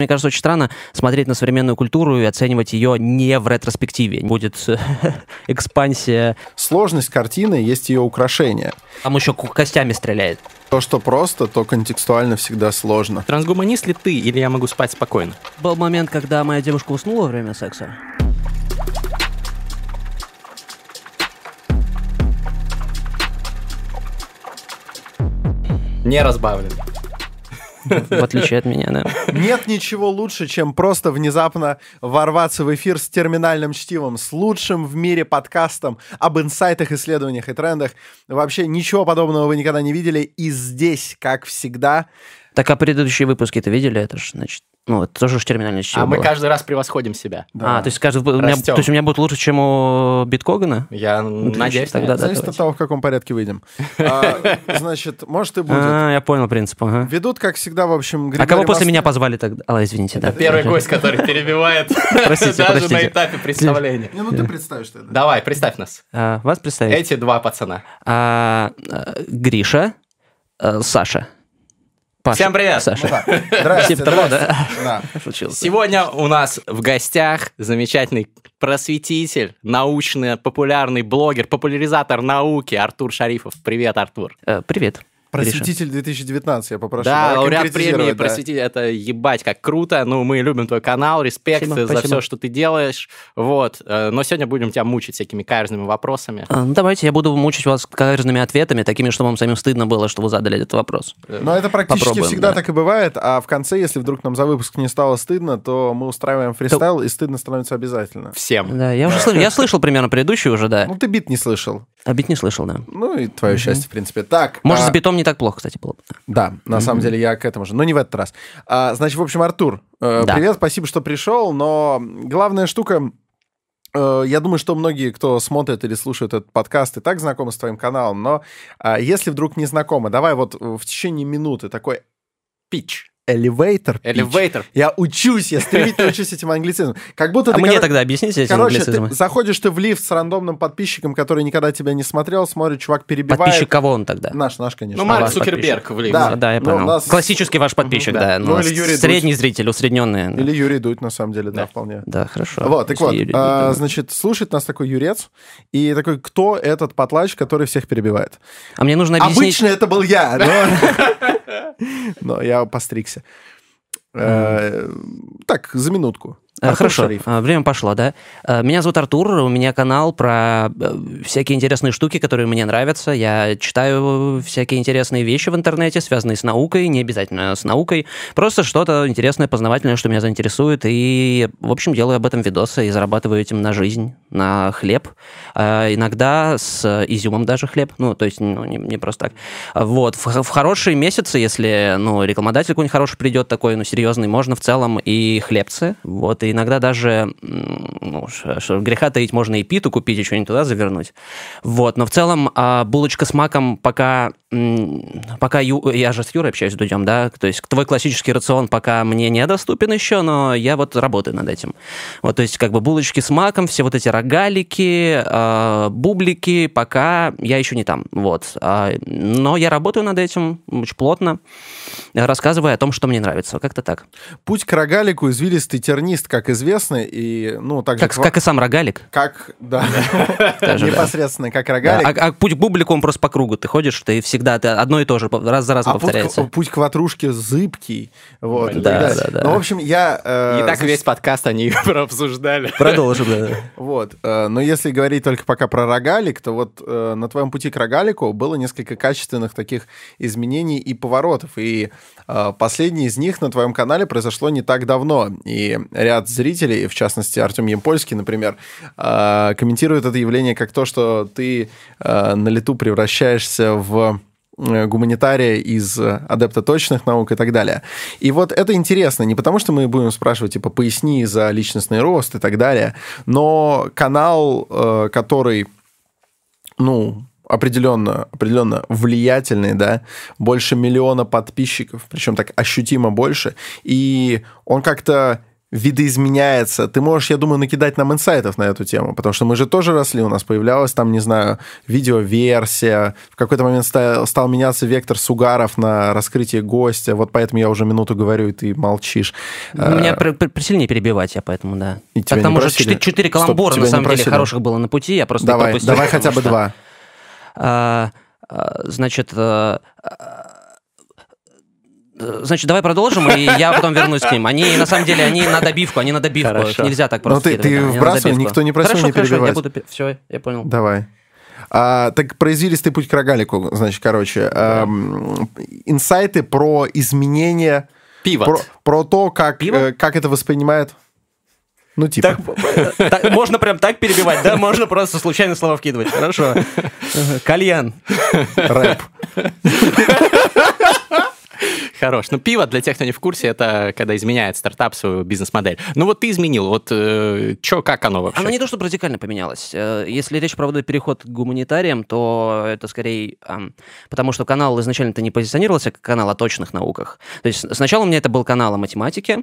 Мне кажется, очень странно смотреть на современную культуру и оценивать ее не в ретроспективе. Будет экспансия. Сложность картины есть ее украшение. Там еще костями стреляет. То, что просто, то контекстуально всегда сложно. Трансгуманист ли ты, или я могу спать спокойно? Был момент, когда моя девушка уснула во время секса. Не разбавлен. В отличие от меня, да. Нет ничего лучше, чем просто внезапно ворваться в эфир с терминальным чтивом, с лучшим в мире подкастом об инсайтах, исследованиях и трендах. Вообще ничего подобного вы никогда не видели. И здесь, как всегда... Так, а предыдущие выпуски ты видели? Это же, значит, ну, это тоже уж терминальное чтиво А мы было. каждый раз превосходим себя. Да. А, то есть, каждый, у меня, то есть у меня будет лучше, чем у Биткогана? Я надеюсь, тогда нет. да. Зависит от давайте. того, в каком порядке выйдем. А, Значит, может и будет. А, я понял принцип, ага. Ведут, как всегда, в общем, А кого после меня позвали тогда? А, извините, да. Первый гость, который перебивает Простите, даже простите. на этапе представления. Ну ты представишь тогда. Давай, представь нас. А, вас представить? Эти два пацана. А, а, Гриша, а, Саша. Паша. Всем привет. Саша. Здрасте, Типа того, здрасте. Да. Шучил. Сегодня у нас в гостях замечательный просветитель, научно-популярный блогер, популяризатор науки Артур Шарифов. Привет, Артур. Э, Привет. Просветитель 2019, я попрошу. да, лауреат премии да. просветитель. Это ебать как круто. Ну, мы любим твой канал, респект Спасибо, за спасибо. все, что ты делаешь. Вот. Э, Но сегодня будем тебя мучить всякими каверзными вопросами. А, ну, давайте я буду мучить вас каверзными ответами, такими, чтобы вам самим стыдно было, что вы задали этот вопрос. Но это практически Попробуем, всегда да. так и бывает, а в конце, если вдруг нам за выпуск не стало стыдно, то мы устраиваем фристайл, и стыдно становится обязательно. Всем. Да, я уже слышал, я слышал примерно предыдущий уже, да. Ну, ты бит не слышал. А бит не слышал, да. Ну, и твое счастье, в принципе. Так. Может, а, с битом не так плохо, кстати, было бы. Да, на самом деле я к этому же, но не в этот раз. А, значит, в общем, Артур, э, Да. привет, спасибо, что пришел, но главная штука, э, я думаю, что многие, кто смотрит или слушает этот подкаст, и так знакомы с твоим каналом, но а, если вдруг не знакомы, давай вот в течение минуты такой Пич. Elevator pitch. Элевейтор. Я учусь, я стремительно учусь этим англицизмом. Как будто А ты, мне коро- тогда объясните эти Короче, англицизмы. ты заходишь ты в лифт с рандомным подписчиком, который никогда тебя не смотрел, смотрит, чувак перебивает. Подписчик кого он тогда? Наш, наш, конечно. Ну, Марк ваш Цукерберг в Да. А, да, я ну, понял. нас- Классический ваш подписчик, да. да. ну, Ну, или Юрий средний зритель, усредненный. Или Юрий Дудь, на самом деле, да, Да. вполне. Да, хорошо. Вот, так вот, Юрий а, Дудь, да. значит, слушает нас такой юрец, и такой, кто этот потлач, который всех перебивает? А мне нужно объяснить... Обычно это был я, но... но я постригся. Э, Так, за минутку. А, Артур Хорошо, Шариф. а, время пошло, да. А, Меня зовут Артур, у меня канал про э, всякие интересные штуки, которые мне нравятся. Я читаю всякие интересные вещи в интернете, связанные с наукой, не обязательно с наукой. Просто что-то интересное, познавательное, что меня заинтересует. И, в общем, делаю об этом видосы и зарабатываю этим на жизнь, на хлеб. Иногда с изюмом даже хлеб. Ну, то есть, ну, не, не просто так. Вот. В, в хорошие месяцы, если, ну, рекламодатель какой-нибудь хороший придет такой, ну, серьезный, можно в целом и хлебцы. Вот. И иногда даже, ну, греха таить, можно и питу купить, и что-нибудь туда завернуть. Вот. Но в целом а, булочка с маком пока, пока Ю- я же с Юрой общаюсь, Дудем, да, то есть твой классический рацион пока мне недоступен еще, но я вот работаю над этим. Вот, то есть как бы булочки с маком, все вот эти рогалики, а, бублики, пока я еще не там, вот. А, но я работаю над этим очень плотно, рассказывая о том, что мне нравится, как-то так. Путь к рогалику извилистый тернист, как известно, и, ну, так же... Как, как и сам рогалик. Как, да, непосредственно как рогалик. а, а путь к бублику, он просто по кругу. Ты ходишь, ты всегда ты одно и то же, раз за разом А повторяется. путь к ватрушке зыбкий. Вот, Да, да, да. Ну, в общем, я... э, И так весь подкаст они обсуждали. Продолжим, да. Вот. э, Но если говорить только пока про рогалик, то вот э, на твоем пути к рогалику было несколько качественных таких изменений и поворотов. И последний из них на твоем канале произошло не так давно. И ряд зрителей, в частности Артем Емпольский, например, э, комментирует это явление как то, что ты э, на лету превращаешься в э, гуманитария из э, адепта точных наук и так далее. И вот это интересно, не потому что мы будем спрашивать, типа, поясни за личностный рост и так далее, но канал, э, который, ну, определенно, определенно влиятельный, да, больше миллиона подписчиков, причем так ощутимо больше, и он как-то видоизменяется. Ты можешь, я думаю, накидать нам инсайтов на эту тему, потому что мы же тоже росли, у нас появлялась там, не знаю, видеоверсия, в какой-то момент стал, стал меняться вектор сугаров на раскрытие гостя, вот поэтому я уже минуту говорю, и ты молчишь. Меня а, при, при, просили не перебивать, я поэтому, да. И так там уже четыре, каламбура, Стоп, на самом деле, хороших было на пути, я просто Давай, давай хотя бы что... два. А, а, значит, а, Значит, давай продолжим, и я потом вернусь к ним. Они, на самом деле, они на добивку, они на добивку. Хорошо. Нельзя так просто Ну, ты, ты вбрасывай, никто не просил хорошо, не хорошо, перебивать. я буду... Все, я понял. Давай. А, так про извилистый путь к рогалику, значит, короче. Да. Эм, инсайты про изменения... Пиво. Про, про то, как, э, как это воспринимает... Ну, типа. Так, так, можно прям так перебивать, да? Можно просто случайно слова вкидывать. Хорошо. Кальян. Рэп. Хорош. Ну, пиво, для тех, кто не в курсе, это когда изменяет стартап свою бизнес-модель. Ну, вот ты изменил. Вот э, что, как оно вообще? Оно не то, что радикально поменялось. Э, если речь про переход к гуманитариям, то это скорее... Э, потому что канал изначально-то не позиционировался как канал о точных науках. То есть сначала у меня это был канал о математике,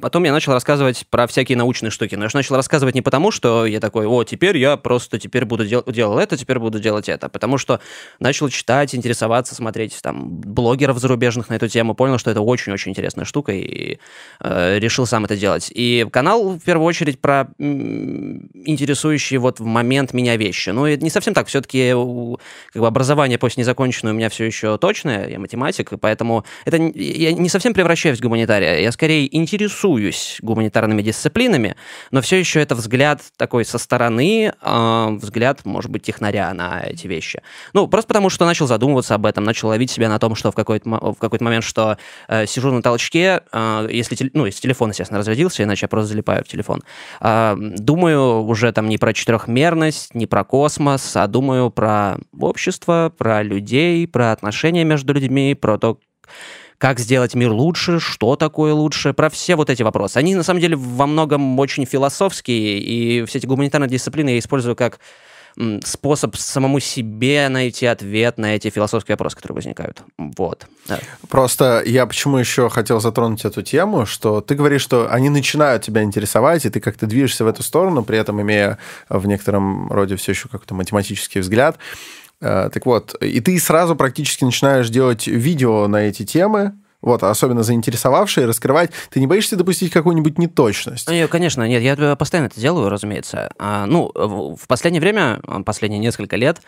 Потом я начал рассказывать про всякие научные штуки. Но я же начал рассказывать не потому, что я такой, о, теперь я просто теперь буду дел- делал это, теперь буду делать это. Потому что начал читать, интересоваться, смотреть там блогеров зарубежных на эту тему, понял, что это очень-очень интересная штука и э, решил сам это делать. И канал в первую очередь про интересующие вот в момент меня вещи. Ну, это не совсем так. Все-таки как бы, образование, пусть не законченное, у меня все еще точное, я математик, поэтому это я не совсем превращаюсь в гуманитария. Я скорее интересуюсь интересуюсь гуманитарными дисциплинами, но все еще это взгляд такой со стороны, э, взгляд, может быть, технаря на эти вещи. Ну, просто потому что начал задумываться об этом, начал ловить себя на том, что в какой-то, в какой-то момент, что э, сижу на толчке, э, если, ну, если телефон, естественно, разрядился, иначе я просто залипаю в телефон. Э, думаю уже там не про четырехмерность, не про космос, а думаю про общество, про людей, про отношения между людьми, про то, как сделать мир лучше, что такое лучше, про все вот эти вопросы. Они, на самом деле, во многом очень философские, и все эти гуманитарные дисциплины я использую как способ самому себе найти ответ на эти философские вопросы, которые возникают. Вот. Да. Просто я почему еще хотел затронуть эту тему, что ты говоришь, что они начинают тебя интересовать, и ты как-то движешься в эту сторону, при этом имея в некотором роде все еще какой-то математический взгляд. Э, так вот, и ты сразу практически начинаешь делать видео на эти темы, вот, особенно заинтересовавшие, раскрывать. Ты не боишься допустить какую-нибудь неточность? Нет, конечно, нет, я постоянно это делаю, разумеется. А, ну, в последнее время, последние несколько лет,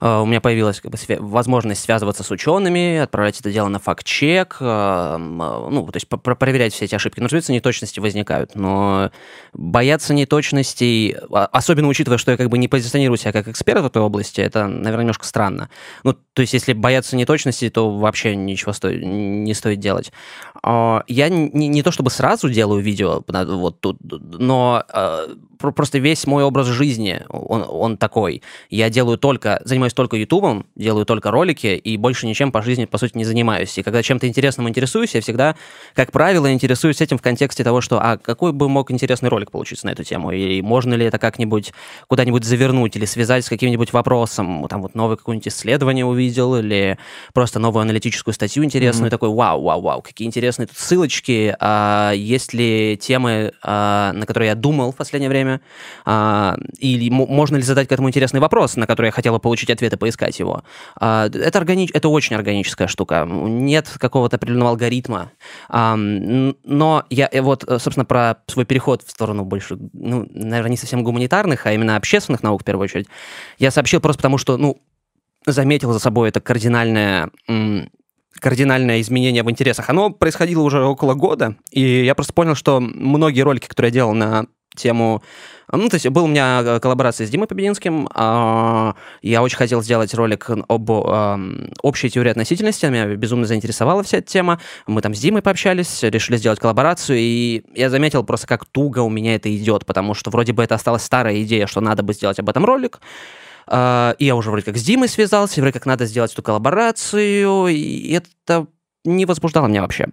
у меня появилась как бы, возможность связываться с учеными, отправлять это дело на факт-чек, ну, то есть проверять все эти ошибки. Ну, разумеется, неточности возникают, но бояться неточностей, а, особенно учитывая, что я как бы не позиционирую себя как эксперт в этой области, это, наверное, немножко странно. Ну, то есть если бояться неточностей, то вообще ничего сто... не стоит делать. Я не, не то чтобы сразу делаю видео вот тут, но просто весь мой образ жизни, он, он такой. Я делаю только, занимаюсь только ютубом, делаю только ролики, и больше ничем по жизни, по сути, не занимаюсь. И когда чем-то интересным интересуюсь, я всегда, как правило, интересуюсь этим в контексте того, что, а какой бы мог интересный ролик получиться на эту тему, и можно ли это как-нибудь куда-нибудь завернуть или связать с каким-нибудь вопросом, там вот новое какое-нибудь исследование увидел, или просто новую аналитическую статью интересную, mm-hmm. такой, вау, вау, вау, какие интересные тут ссылочки, а, есть ли темы, а, на которые я думал в последнее время, время, а, или можно ли задать к этому интересный вопрос, на который я хотела получить ответ и поискать его. А, это, органи... это очень органическая штука. Нет какого-то определенного алгоритма. А, но я вот, собственно, про свой переход в сторону больше, ну, наверное, не совсем гуманитарных, а именно общественных наук в первую очередь, я сообщил просто потому, что, ну, заметил за собой это кардинальное кардинальное изменение в интересах. Оно происходило уже около года, и я просто понял, что многие ролики, которые я делал на тему... Ну, то есть был у меня э, коллаборация с Димой Побединским. А, я очень хотел сделать ролик об общей теории относительности. Меня безумно заинтересовала вся эта тема. Мы там с Димой пообщались, решили сделать коллаборацию, и я заметил просто, как туго у меня это идет, потому что вроде бы это осталась старая идея, что надо бы сделать об этом ролик. Uh, и я уже вроде как с Димой связался, вроде как надо сделать эту коллаборацию, и это не возбуждало меня вообще.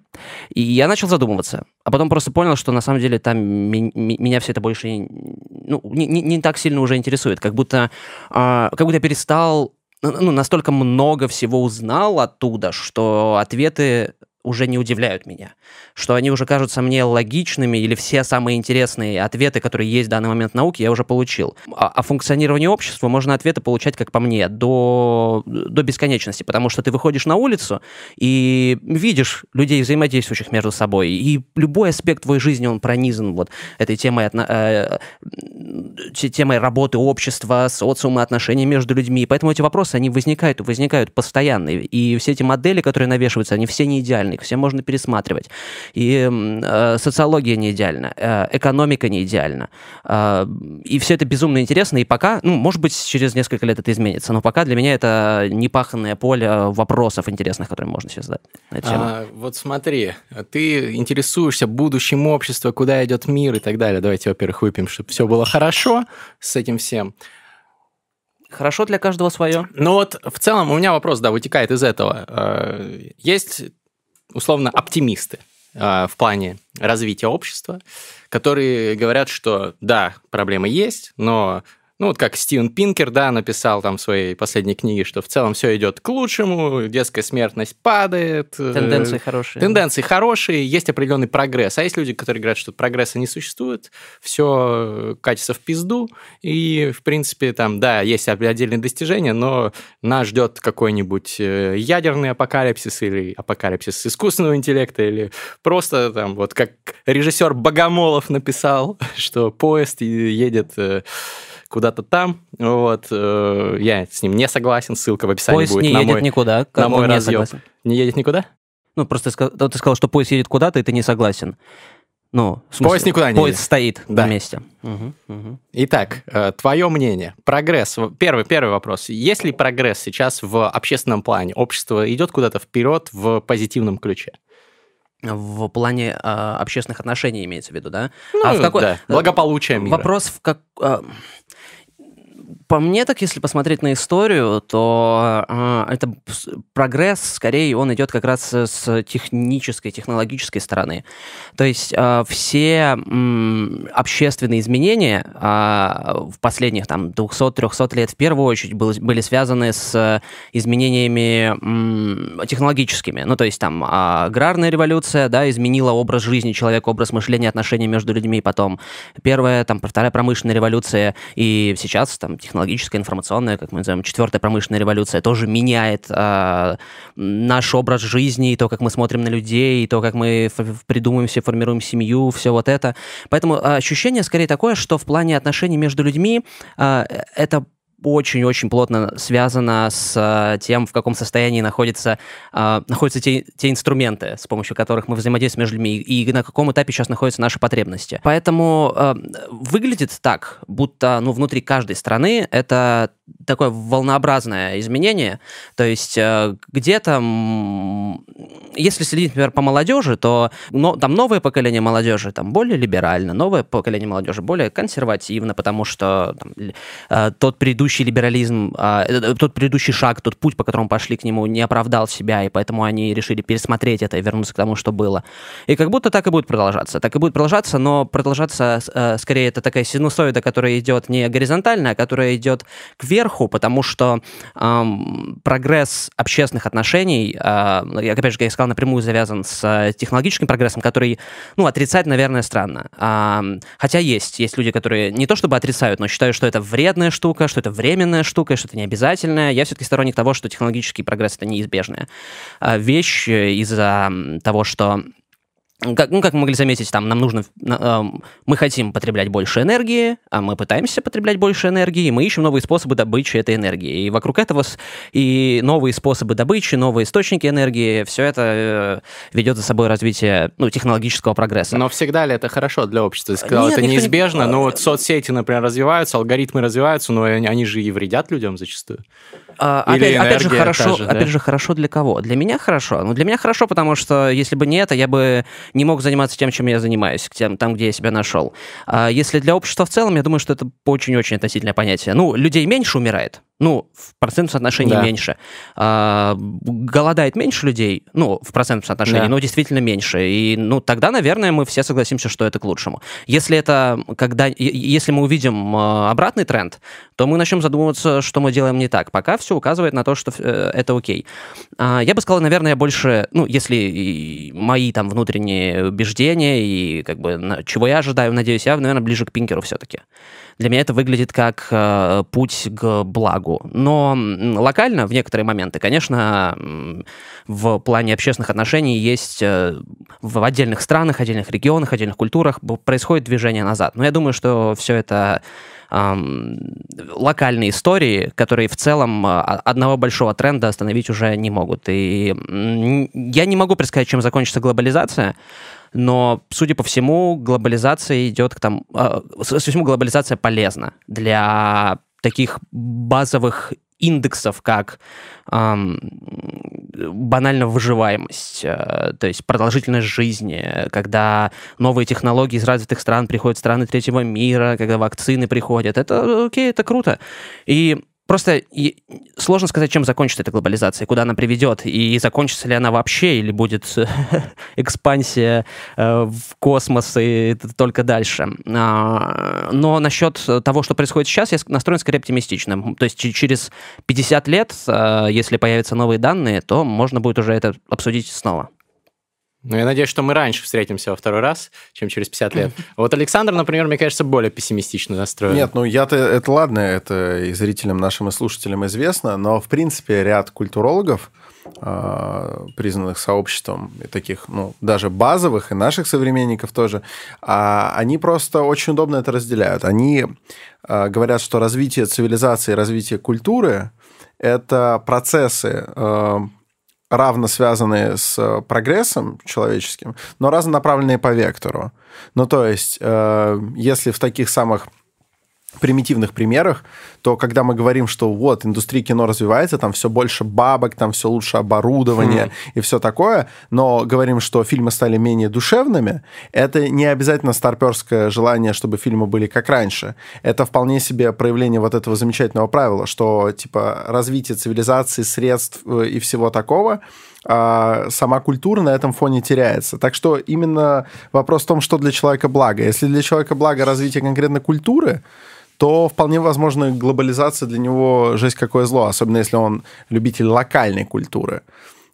И я начал задумываться. А потом просто понял, что на самом деле там ми- ми- меня все это больше ну, не, не, не так сильно уже интересует. Как будто, э, как будто я перестал ну, настолько много всего узнал оттуда, что ответы уже не удивляют меня, что они уже кажутся мне логичными, или все самые интересные ответы, которые есть в данный момент в науке, я уже получил. А о функционировании общества можно ответы получать, как по мне, до, до бесконечности, потому что ты выходишь на улицу и видишь людей, взаимодействующих между собой, и любой аспект твоей жизни, он пронизан вот этой темой, э, темой работы общества, социума, отношений между людьми, поэтому эти вопросы, они возникают, возникают постоянно, и все эти модели, которые навешиваются, они все не идеальны, их все можно пересматривать. И э, социология не идеальна, э, экономика не идеальна. Э, и все это безумно интересно, и пока, ну, может быть, через несколько лет это изменится, но пока для меня это непаханное поле вопросов интересных, которые можно себе задать. А, вот смотри, ты интересуешься будущим общества, куда идет мир и так далее. Давайте, во-первых, выпьем, чтобы все было хорошо с этим всем. Хорошо для каждого свое. Ну вот в целом у меня вопрос, да, вытекает из этого. Э, есть условно оптимисты э, в плане развития общества, которые говорят, что да, проблемы есть, но ну, вот как Стивен Пинкер, да, написал там в своей последней книге, что в целом все идет к лучшему, детская смертность падает. Э, тенденции хорошие. Тенденции хорошие, есть определенный прогресс. А есть люди, которые говорят, что прогресса не существует, все катится в пизду, и, в принципе, там, да, есть отдельные достижения, но нас ждет какой-нибудь э, ядерный апокалипсис или апокалипсис искусственного интеллекта, или просто там, вот как режиссер Богомолов написал, что поезд едет э, куда-то там. Вот, э, я с ним не согласен, ссылка в описании поезд будет не на едет мой, никуда, на мой согласен. Не едет никуда? Ну, просто ты сказал, что поезд едет куда-то, и ты не согласен. Ну, в смысле, поезд никуда не Поезд едет. стоит Да. на месте. Угу, угу. Итак, э, твое мнение. Прогресс. Первый, первый вопрос. Есть ли прогресс сейчас в общественном плане? Общество идет куда-то вперед в позитивном ключе? В плане а, общественных отношений имеется в виду, да? Ну, а в какой... да, благополучие мира. Вопрос в как... По мне, так если посмотреть на историю, то а, это прогресс, скорее, он идет как раз с технической, технологической стороны. То есть а, все м, общественные изменения а, в последних там 200-300 лет в первую очередь был- были связаны с изменениями м, технологическими. Ну, то есть там аграрная революция, да, изменила образ жизни человека, образ мышления, отношения между людьми. Потом первая, там, вторая промышленная революция, и сейчас там технологическая, информационная, как мы называем, четвертая промышленная революция тоже меняет а, наш образ жизни, и то, как мы смотрим на людей, и то, как мы ф- придумываем себе, формируем семью, все вот это. Поэтому а, ощущение скорее такое, что в плане отношений между людьми а, это очень-очень плотно связано с а, тем, в каком состоянии находится, а, находятся те, те инструменты, с помощью которых мы взаимодействуем между людьми, и на каком этапе сейчас находятся наши потребности. Поэтому а, выглядит так, будто ну, внутри каждой страны это такое волнообразное изменение. То есть э, где-то, если следить, например, по молодежи, то но, там новое поколение молодежи там более либерально, новое поколение молодежи более консервативно, потому что там, э, тот предыдущий либерализм, э, э, тот предыдущий шаг, тот путь, по которому пошли к нему, не оправдал себя, и поэтому они решили пересмотреть это и вернуться к тому, что было. И как будто так и будет продолжаться. Так и будет продолжаться, но продолжаться э, скорее это такая синусоида, которая идет не горизонтально, а которая идет кверху, потому что эм, прогресс общественных отношений, э, я, опять же, как я сказал, напрямую завязан с э, технологическим прогрессом, который, ну, отрицать, наверное, странно. Ам, хотя есть, есть люди, которые не то чтобы отрицают, но считают, что это вредная штука, что это временная штука, что это не обязательное. Я все-таки сторонник того, что технологический прогресс это неизбежная вещь э, из-за того, что как, ну, как мы могли заметить, там нам нужно, эм, мы хотим потреблять больше энергии, а мы пытаемся потреблять больше энергии, и мы ищем новые способы добычи этой энергии. И вокруг этого и новые способы добычи, новые источники энергии, все это э, ведет за собой развитие ну, технологического прогресса. Но всегда ли это хорошо для общества? Ты сказал, Нет, это никто не- неизбежно, но вот соцсети, например, развиваются, алгоритмы развиваются, но они, же и вредят людям зачастую. А, Или опять, опять же, хорошо, же, да? опять же, хорошо для кого? Для меня хорошо. Ну, для меня хорошо, потому что если бы не это, я бы не мог заниматься тем, чем я занимаюсь, тем, там, где я себя нашел. А если для общества в целом, я думаю, что это очень-очень относительное понятие. Ну, людей меньше умирает. Ну, в процентном соотношении да. меньше. А, голодает меньше людей, ну, в процентном соотношении, да. но действительно меньше. И, ну, тогда, наверное, мы все согласимся, что это к лучшему. Если это, когда, если мы увидим а, обратный тренд, то мы начнем задумываться, что мы делаем не так. Пока все указывает на то, что э, это окей. А, я бы сказал, наверное, больше, ну, если мои там внутренние убеждения и как бы чего я ожидаю, надеюсь, я, наверное, ближе к Пинкеру все-таки для меня это выглядит как э, путь к благу. Но локально, в некоторые моменты, конечно, в плане общественных отношений есть э, в отдельных странах, отдельных регионах, отдельных культурах происходит движение назад. Но я думаю, что все это локальные истории, которые в целом э, одного большого тренда остановить уже не могут. И я не могу предсказать, чем закончится глобализация, но, судя по всему, глобализация идет к тому... Э, всему, глобализация полезна для таких базовых индексов, как эм, банально выживаемость, э, то есть продолжительность жизни, когда новые технологии из развитых стран приходят в страны третьего мира, когда вакцины приходят. Это окей, это круто. И Просто и сложно сказать, чем закончится эта глобализация, куда она приведет, и закончится ли она вообще, или будет экспансия э, в космос и только дальше. А, но насчет того, что происходит сейчас, я настроен скорее оптимистично. То есть через 50 лет, э, если появятся новые данные, то можно будет уже это обсудить снова. Ну, я надеюсь, что мы раньше встретимся во второй раз, чем через 50 лет. Вот Александр, например, мне кажется, более пессимистично настроен. Нет, ну я-то, это ладно, это и зрителям нашим, и слушателям известно, но, в принципе, ряд культурологов, а, признанных сообществом, и таких, ну, даже базовых, и наших современников тоже, а, они просто очень удобно это разделяют. Они а, говорят, что развитие цивилизации, развитие культуры – это процессы равно связанные с э, прогрессом человеческим, но разнонаправленные по вектору. Ну, то есть, э, если в таких самых примитивных примерах, то когда мы говорим, что вот индустрия кино развивается, там все больше бабок, там все лучше оборудование mm. и все такое, но говорим, что фильмы стали менее душевными, это не обязательно старперское желание, чтобы фильмы были как раньше. Это вполне себе проявление вот этого замечательного правила, что типа развитие цивилизации, средств э, и всего такого а сама культура на этом фоне теряется. Так что именно вопрос в том, что для человека благо. Если для человека благо развитие конкретно культуры, то вполне возможно глобализация для него жесть какое зло, особенно если он любитель локальной культуры.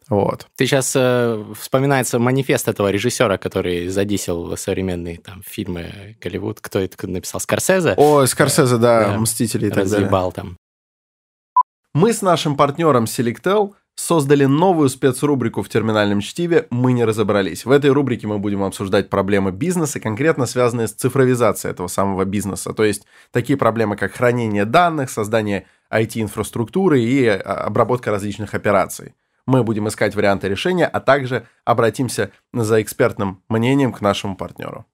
Вот. Ты сейчас э, вспоминается манифест этого режиссера, который задисел современные там фильмы Голливуд. Кто это написал? Скорсезе? О, Скорсезе, да, да «Мстители» и так далее. Разъебал там. Мы с нашим партнером Selectel создали новую спецрубрику в терминальном чтиве «Мы не разобрались». В этой рубрике мы будем обсуждать проблемы бизнеса, конкретно связанные с цифровизацией этого самого бизнеса. То есть такие проблемы, как хранение данных, создание IT-инфраструктуры и а, обработка различных операций. Мы будем искать варианты решения, а также обратимся за экспертным мнением к нашему партнеру.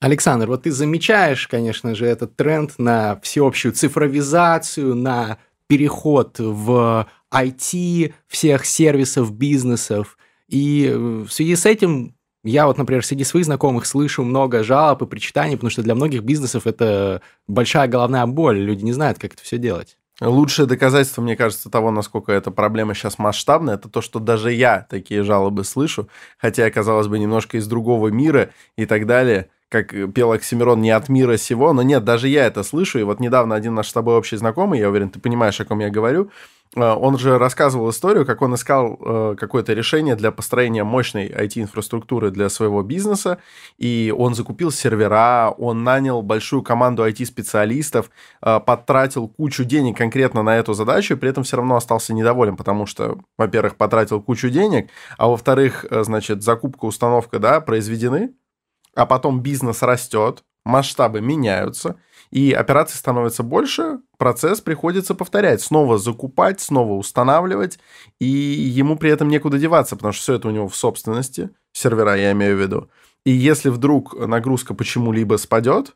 Александр, вот ты замечаешь, конечно же, этот тренд на всеобщую цифровизацию, на переход в IT, всех сервисов, бизнесов. И э, в связи с этим я вот, например, среди своих знакомых слышу много жалоб и причитаний, потому что для многих бизнесов это большая головная боль. Люди не знают, как это все делать. Лучшее доказательство, мне кажется, того, насколько эта проблема сейчас масштабная, это то, что даже я такие жалобы слышу, хотя я, казалось бы, немножко из другого мира и так далее как пел Оксимирон, не от мира сего, но нет, даже я это слышу, и вот недавно один наш с тобой общий знакомый, я уверен, ты понимаешь, о ком я говорю, э, он же рассказывал историю, как он искал э, какое-то решение для построения мощной IT-инфраструктуры для своего бизнеса, и он закупил сервера, он нанял большую команду IT-специалистов, э, потратил кучу денег конкретно на эту задачу, и при этом все равно остался недоволен, потому что, во-первых, потратил кучу денег, а во-вторых, значит, закупка, установка, да, произведены, а потом бизнес растет, масштабы меняются, и операций становится больше, процесс приходится повторять, снова закупать, снова устанавливать, и ему при этом некуда деваться, потому что все это у него в собственности, сервера я имею в виду. И если вдруг нагрузка почему-либо спадет,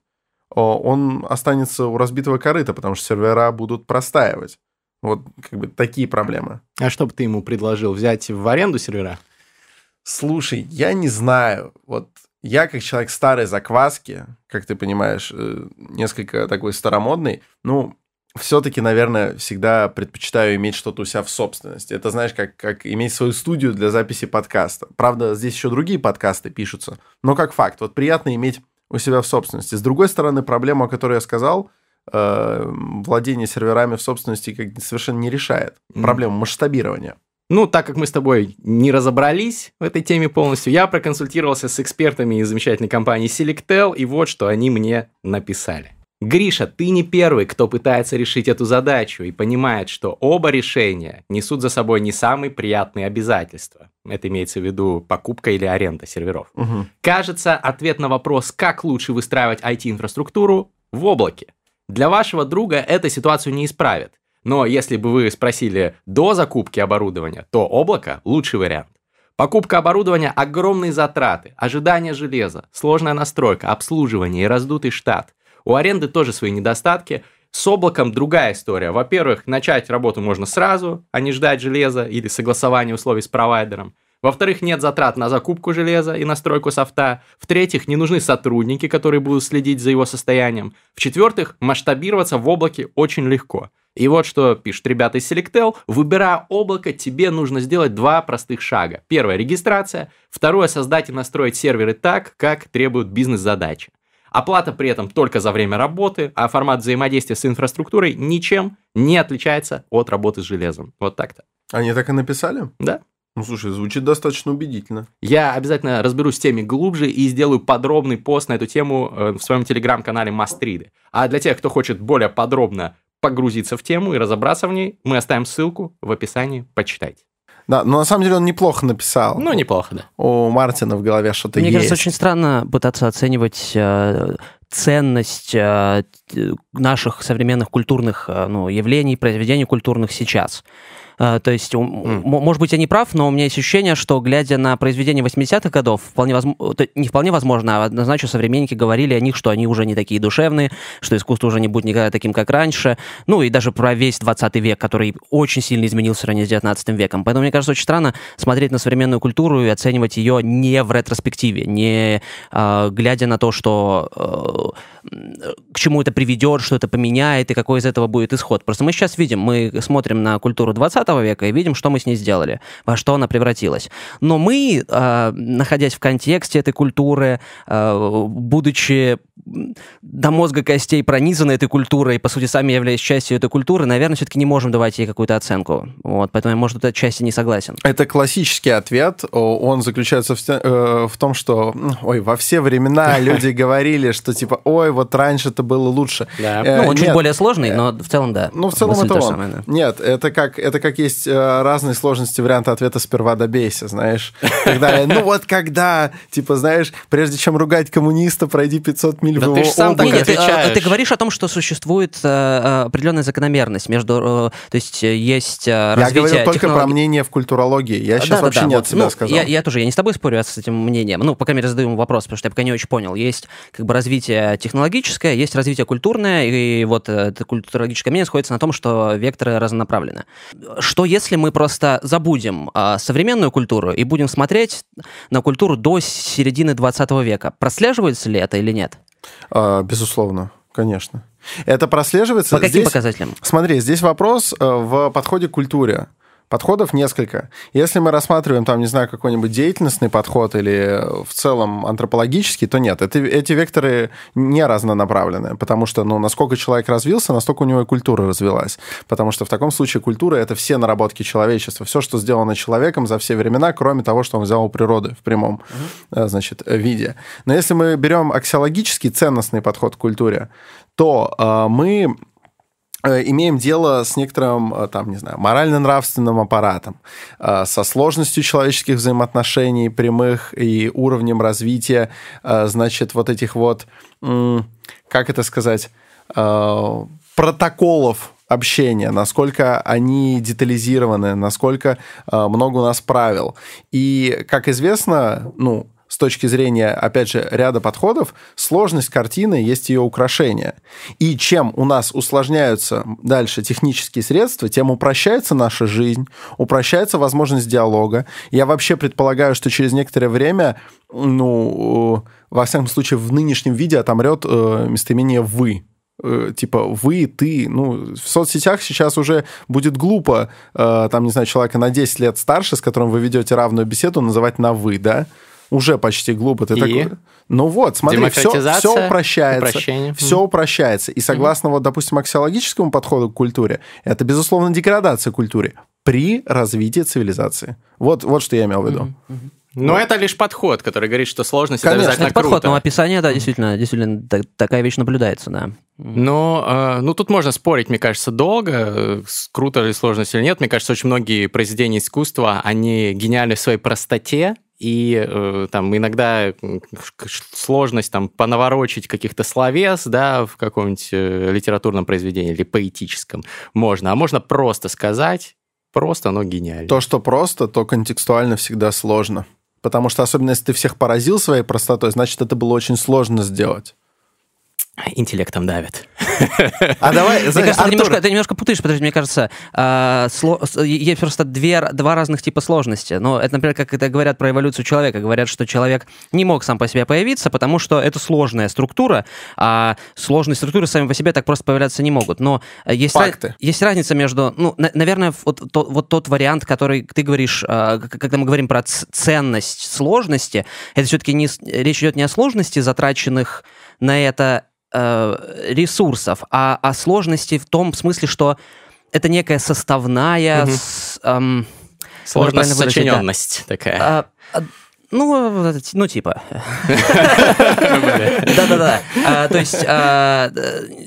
он останется у разбитого корыта, потому что сервера будут простаивать. Вот как бы такие проблемы. А что бы ты ему предложил? Взять в аренду сервера? Слушай, я не знаю. Вот я, как человек старой закваски, как ты понимаешь, э, несколько такой старомодный, ну, все-таки, наверное, всегда предпочитаю иметь что-то у себя в собственности. Это, знаешь, как, как иметь свою студию для записи подкаста. Правда, здесь еще другие подкасты пишутся, но как факт. Вот приятно иметь у себя в собственности. С другой стороны, проблема, о которой я сказал, э, владение серверами в собственности как совершенно не решает mm. проблему масштабирования. Ну, так как мы с тобой не разобрались в этой теме полностью, я проконсультировался с экспертами из замечательной компании Selectel, и вот что они мне написали. Гриша, ты не первый, кто пытается решить эту задачу и понимает, что оба решения несут за собой не самые приятные обязательства. Это имеется в виду покупка или аренда серверов. Угу. Кажется, ответ на вопрос, как лучше выстраивать IT-инфраструктуру, в облаке. Для вашего друга эта ситуацию не исправит. Но если бы вы спросили до закупки оборудования, то облако – лучший вариант. Покупка оборудования – огромные затраты, ожидание железа, сложная настройка, обслуживание и раздутый штат. У аренды тоже свои недостатки. С облаком другая история. Во-первых, начать работу можно сразу, а не ждать железа или согласование условий с провайдером. Во-вторых, нет затрат на закупку железа и настройку софта. В-третьих, не нужны сотрудники, которые будут следить за его состоянием. В-четвертых, масштабироваться в облаке очень легко. И вот что пишут ребята из Selectel. Выбирая облако, тебе нужно сделать два простых шага. Первое – регистрация. Второе – создать и настроить серверы так, как требуют бизнес-задачи. Оплата при этом только за время работы, а формат взаимодействия с инфраструктурой ничем не отличается от работы с железом. Вот так-то. Они так и написали? Да. Ну, слушай, звучит достаточно убедительно. Я обязательно разберусь с теми глубже и сделаю подробный пост на эту тему э, в своем телеграм-канале Мастриды. А для тех, кто хочет более подробно погрузиться в тему и разобраться в ней, мы оставим ссылку в описании, почитайте. Да, но на самом деле он неплохо написал. Ну, неплохо, да. У Мартина в голове что-то Мне есть. Мне кажется, очень странно пытаться оценивать э, ценность э, наших современных культурных э, ну, явлений, произведений культурных сейчас. Э, то есть, mm. может быть, я не прав, но у меня есть ощущение, что, глядя на произведения 80-х годов, вполне возможно, не вполне возможно, а однозначно современники говорили о них, что они уже не такие душевные, что искусство уже не будет никогда таким, как раньше. Ну, и даже про весь 20 век, который очень сильно изменился в сравнении с 19 веком. Поэтому, мне кажется, очень странно смотреть на современную культуру и оценивать ее не в ретроспективе, не э, глядя на то, что э, к чему это приведет, что это поменяет и какой из этого будет исход. Просто мы сейчас видим, мы смотрим на культуру 20 века и видим, что мы с ней сделали, во что она превратилась. Но мы, э, находясь в контексте этой культуры, э, будучи до мозга костей пронизаны этой культурой, и, по сути, сами являясь частью этой культуры, наверное, все-таки не можем давать ей какую-то оценку. Вот, поэтому я, может, в этой части не согласен. Это классический ответ. Он заключается в, э, в том, что, ой, во все времена люди говорили, что, типа, ой, вот раньше это было лучше. Да. Э, ну, он чуть более сложный, но в целом, да. Ну, в целом это он. Самое, да. Нет, это как, это как есть э, разные сложности варианта ответа «сперва добейся», знаешь. Когда, ну вот когда, типа, знаешь, прежде чем ругать коммуниста, пройди 500 миль да в его ты сам так Нет, отвечаешь. Ты говоришь о том, что существует э, определенная закономерность между... Э, то есть есть э, развитие... Я говорю только про мнение в культурологии. Я сейчас да, вообще да, не вот, от себя ну, сказал. Я, я тоже, я не с тобой спорю с этим мнением. Ну, по крайней мере, задаю ему вопрос, потому что я пока не очень понял. Есть как бы развитие технологическое, есть развитие культурное, и вот это культурологическое мнение сходится на том, что векторы разнонаправлены. Что если мы просто забудем э, современную культуру и будем смотреть на культуру до середины 20 века? Прослеживается ли это или нет? А, безусловно, конечно. Это прослеживается. По каким здесь, показателям? Смотри, здесь вопрос э, в подходе к культуре. Подходов несколько. Если мы рассматриваем, там, не знаю, какой-нибудь деятельностный подход или в целом антропологический, то нет, это, эти векторы не разнонаправлены, потому что, ну, насколько человек развился, настолько у него и культура развилась. Потому что в таком случае культура — это все наработки человечества, все, что сделано человеком за все времена, кроме того, что он взял у природы в прямом, uh-huh. значит, виде. Но если мы берем аксиологический ценностный подход к культуре, то э, мы Э, имеем дело с некоторым, э, там, не знаю, морально-нравственным аппаратом, э, со сложностью человеческих взаимоотношений прямых и уровнем развития, значит, вот этих вот, как это сказать, протоколов общения, насколько они детализированы, насколько много у нас правил. И, как известно, ну, с точки зрения, опять же, ряда подходов, сложность картины есть ее украшение. И чем у нас усложняются дальше технические средства, тем упрощается наша жизнь, упрощается возможность диалога. Я вообще предполагаю, что через некоторое время, ну, во всяком случае, в нынешнем виде отомрет э, местоимение «вы», э, типа вы, ты. Ну, в соцсетях сейчас уже будет глупо, э, там, не знаю, человека на 10 лет старше, с которым вы ведете равную беседу, называть на вы, да? Уже почти глупо. Ты И? такой... Ну вот, смотри, все, все упрощается. упрощение. Все упрощается. И согласно, вот, допустим, аксиологическому подходу к культуре, это, безусловно, деградация культуры при развитии цивилизации. Вот, вот что я имел в виду. Но это лишь подход, который говорит, что сложность Конечно, это обязательно Это подход, круто. но описание, да, действительно, действительно, так- такая вещь наблюдается, да. Но, э, ну, тут можно спорить, мне кажется, долго, э, круто ли сложность или нет. Мне кажется, очень многие произведения искусства, они гениальны в своей простоте, и э, там иногда сложность там понаворочить каких-то словес, да, в каком-нибудь э, литературном произведении или поэтическом можно, а можно просто сказать, просто, но гениально. То, что просто, то контекстуально всегда сложно. Потому что, особенно если ты всех поразил своей простотой, значит, это было очень сложно сделать. Интеллектом давит. А давай, Мне кажется, ты немножко, ты немножко путаешь, подожди, мне кажется, а, сло- есть просто две, два разных типа сложности. Но это, например, как это говорят про эволюцию человека. Говорят, что человек не мог сам по себе появиться, потому что это сложная структура, а сложные структуры сами по себе так просто появляться не могут. Но э, есть, Факты. есть разница между, ну, на- наверное, вот, то- вот тот вариант, который ты говоришь, к- когда мы говорим про ценность сложности, это все-таки не, речь идет не о сложности затраченных на это э, ресурсов, а о сложности в том смысле, что это некая составная, Мгм. с, эм, Сложность, выразить, да. сочиненность такая. а, а, ну, ну, типа. Да-да-да. А, То есть а,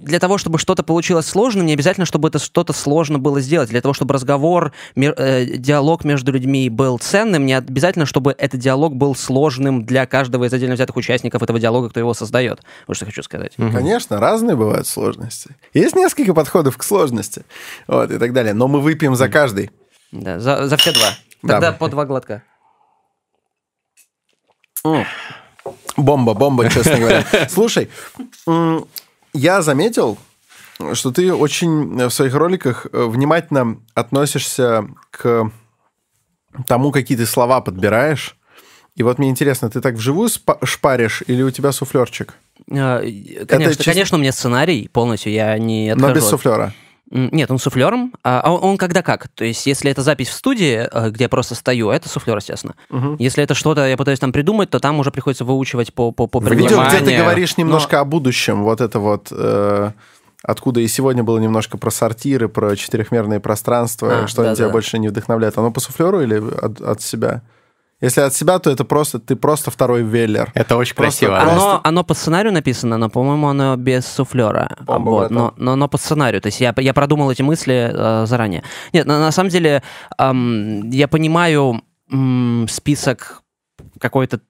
для того, чтобы что-то получилось сложным, не обязательно, чтобы это что-то сложно было сделать. Для того, чтобы разговор, э, диалог между людьми был ценным, не обязательно, чтобы этот диалог был сложным для каждого из отдельно взятых участников этого диалога, кто его создает. Вот что хочу сказать. Конечно, разные бывают сложности. Есть несколько подходов к сложности. Вот, и так далее. Но мы выпьем за каждый. Да, за, за все два. Да. Тогда по два глотка. Бомба, бомба, честно говоря. Слушай, я заметил, что ты очень в своих роликах э, внимательно относишься к тому, какие ты слова подбираешь. И вот мне интересно, ты так вживую шпаришь или у тебя суфлерчик? А, Конечно, чисто- конечно, у меня сценарий полностью, я не отхожу. Но без суфлера. Нет, он суфлером. А а он, он когда как? То есть, если это запись в студии, э, где я просто стою, это суфлер, естественно. Если это что-то я пытаюсь там придумать, то там уже приходится выучивать по по, по видео, где ты говоришь немножко о будущем, вот это вот... э, Откуда и сегодня было немножко про сортиры, про четырехмерные пространства, А, что да-да. тебя больше не вдохновляет. Оно по суфлеру или от, от себя? Если от себя, то это просто ты просто второй веллер. Это очень Просто- красиво. просто- Оно, оно по сценарию написано, но, по-моему, оно без суфлера. Бомба, вот, но, но оно по сценарию. То есть я, я продумал эти мысли э, заранее. Нет, на, на самом деле ам, я понимаю м, список какой-то...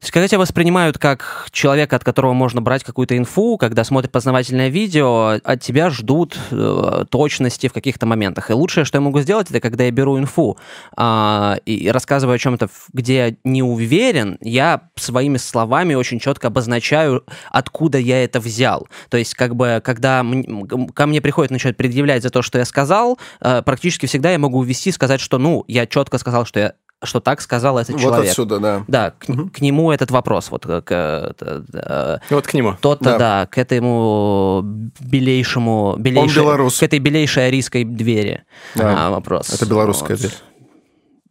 То есть, когда тебя воспринимают как человека, от которого можно брать какую-то инфу, когда смотрят познавательное видео, от тебя ждут э, точности в каких-то моментах. И лучшее, что я могу сделать, это когда я беру инфу а, и рассказываю о чем-то, где я не уверен, я своими словами очень четко обозначаю, откуда я это взял. То есть, как бы, когда ко мне приходят начать предъявлять за то, что я сказал, э, практически всегда я могу увести, сказать, что, ну, я четко сказал, что я что так сказал этот Вот человек. отсюда, да. Да, к, к нему этот вопрос, вот к, к- т- э, Вот к нему. тот-то, Да. да. к этому белейшему, белейшей, белорус. к этой белейшей арийской двери Да. а, вопрос. Это белорусская Вот. дверь.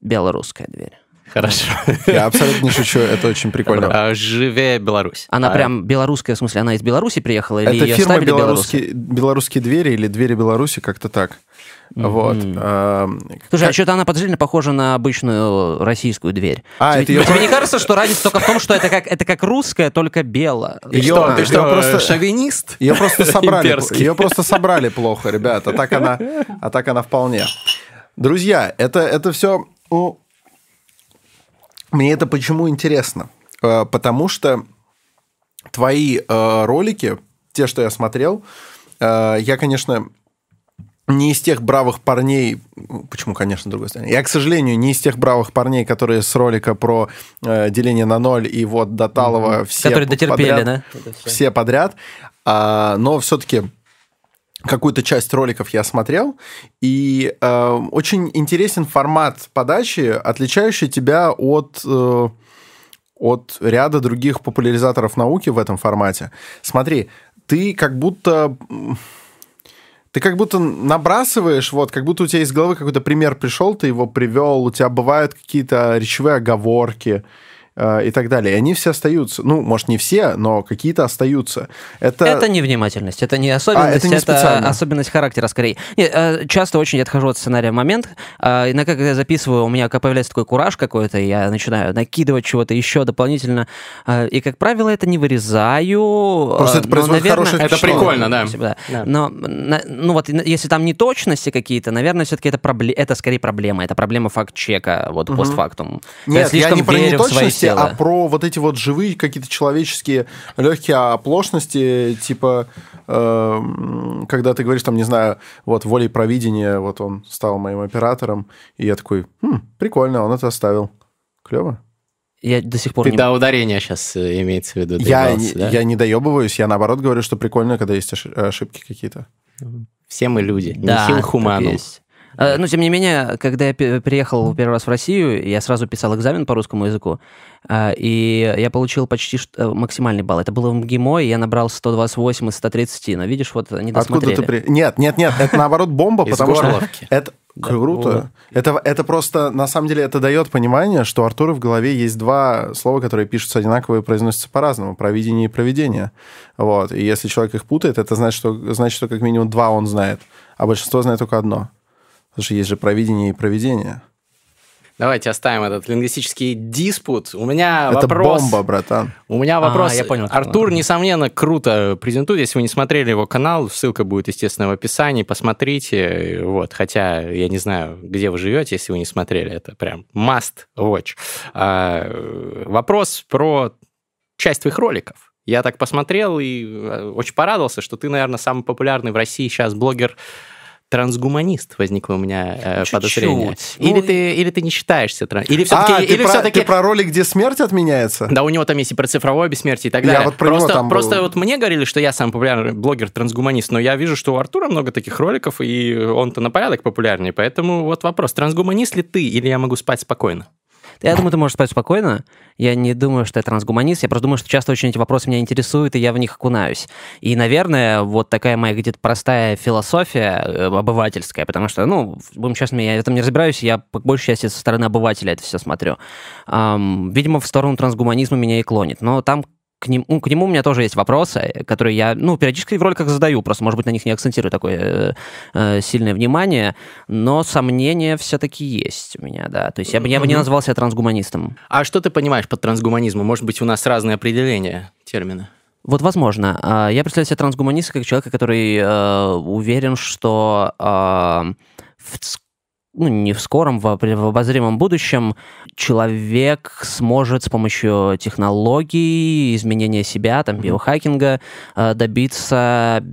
Белорусская дверь. Хорошо. Я абсолютно не шучу, это очень прикольно. А, Живе Беларусь. Она А, прям белорусская, в смысле, она из Беларуси приехала или Это фирма белорусские, белорусские двери или двери Беларуси, как-то так. Вот. а, Слушай, а как- что-то она подозрительно похожа на обычную российскую дверь. А, тебе, это её тебе не кажется, что разница только в том, что это как, это как русская, только бело? Ты что, ты просто- шовинист? Ее просто собрали, Имперский. ее просто собрали плохо, ребята. А так она, а так она вполне. Друзья, это, это все... мне это почему интересно? Э, Потому что твои э, ролики, те, что я смотрел, э, я, конечно, не из тех бравых парней, почему, конечно, другой стороны, я, к сожалению, не из тех бравых парней, которые с ролика про э, деление на ноль и вот до Талова все Которые дотерпели, подряд, да? Все подряд, А, но все-таки какую-то часть роликов я смотрел, и э, очень интересен формат подачи, отличающий тебя от, э, от ряда других популяризаторов науки в этом формате. Смотри, ты как будто... Ты как будто набрасываешь, вот, как будто у тебя из головы какой-то пример пришел, ты его привел, у тебя бывают какие-то речевые оговорки, Э, и так далее. И они все остаются. Ну, может, не все, но какие-то остаются. Это, это невнимательность, это не особенность, а, это, не это особенность характера скорее. Нет, э, часто очень отхожу от сценария момент. Э, иногда, когда я записываю, у меня появляется такой кураж какой-то, я начинаю накидывать чего-то еще дополнительно. И, как правило, это не вырезаю. Просто это производит наверное, хорошее Это прикольно, да. да. да. Но, ну вот, если там не точности какие-то, наверное, все-таки это, пробле... это скорее проблема. Это проблема факт-чека, вот, угу. постфактум. Нет, я, я не про неточности, дело. а про вот эти вот живые какие-то человеческие легкие оплошности, типа, э, когда ты говоришь, там, не знаю, вот волей провидения, вот он стал моим оператором, и я такой, хм, прикольно, он это оставил. Клево. Я до сих пор Ты не... до ударения сейчас э, имеется в виду. Я, да? я не доебываюсь, я наоборот говорю, что прикольно, когда есть ошибки какие-то. Все мы люди, да, нихил хуманум. Э, но, тем не менее, когда я приехал первый раз в Россию, я сразу писал экзамен по русскому языку, э, и я получил почти э, максимальный балл. Это было в МГИМО, и я набрал 128 из 130. Но видишь, вот не досмотрели. Откуда ты при... Нет, нет, нет, это наоборот бомба, потому что... Это... Круто. Это, это просто, на самом деле, это дает понимание, что у Артура в голове есть два слова, которые пишутся одинаково и произносятся по-разному. Провидение и проведение. Вот. И если человек их путает, это значит, что, значит, что как минимум два он знает, а большинство знает только одно. Потому что есть же провидение и проведение. Давайте оставим этот лингвистический диспут. У меня Это вопрос... бомба, братан. У меня вопрос. А, я понял. Артур, несомненно, круто презентует. Если вы не смотрели его канал, ссылка будет, естественно, в описании. Посмотрите. Вот. Хотя я не знаю, где вы живете, если вы не смотрели. Это прям must watch. А, вопрос про часть твоих роликов. Я так посмотрел и э, очень порадовался, что ты, наверное, самый популярный в России сейчас блогер трансгуманист возникло у меня э, подозрение. Или, ну, ты, или ты не считаешься транс... Или все-таки... А, или про, все-таки... ты про ролик, где смерть отменяется? Да, у него там есть и про цифровое бессмертие и так далее. Я вот про просто, него там просто был. вот мне говорили, что я самый популярный блогер-трансгуманист, но я вижу, что у Артура много таких роликов, и он-то на порядок популярнее. Поэтому вот вопрос, трансгуманист ли ты, или я могу спать спокойно? Я думаю, ты можешь спать спокойно. Я не думаю, что я трансгуманист. Я просто думаю, что часто очень эти вопросы меня интересуют, и я в них окунаюсь. И, наверное, вот такая моя где-то простая философия э, обывательская, потому что, ну, будем честными, я в этом не разбираюсь, я по большей части со стороны обывателя это все смотрю. Эм, видимо, в сторону трансгуманизма меня и клонит. Но там к нему, к нему у меня тоже есть вопросы, которые я, ну, периодически в роликах задаю, просто, может быть, на них не акцентирую такое э, э, сильное внимание, но сомнения все-таки есть у меня, да. То есть я бы, я бы не назвал себя трансгуманистом. А что ты понимаешь под трансгуманизмом? Может быть, у нас разные определения термина? Вот возможно. А, я представляю себе трансгуманиста как человека, который э, уверен, что э, в ну, не в скором, в, в обозримом будущем человек сможет с помощью технологий, изменения себя, там, биохакинга э, добиться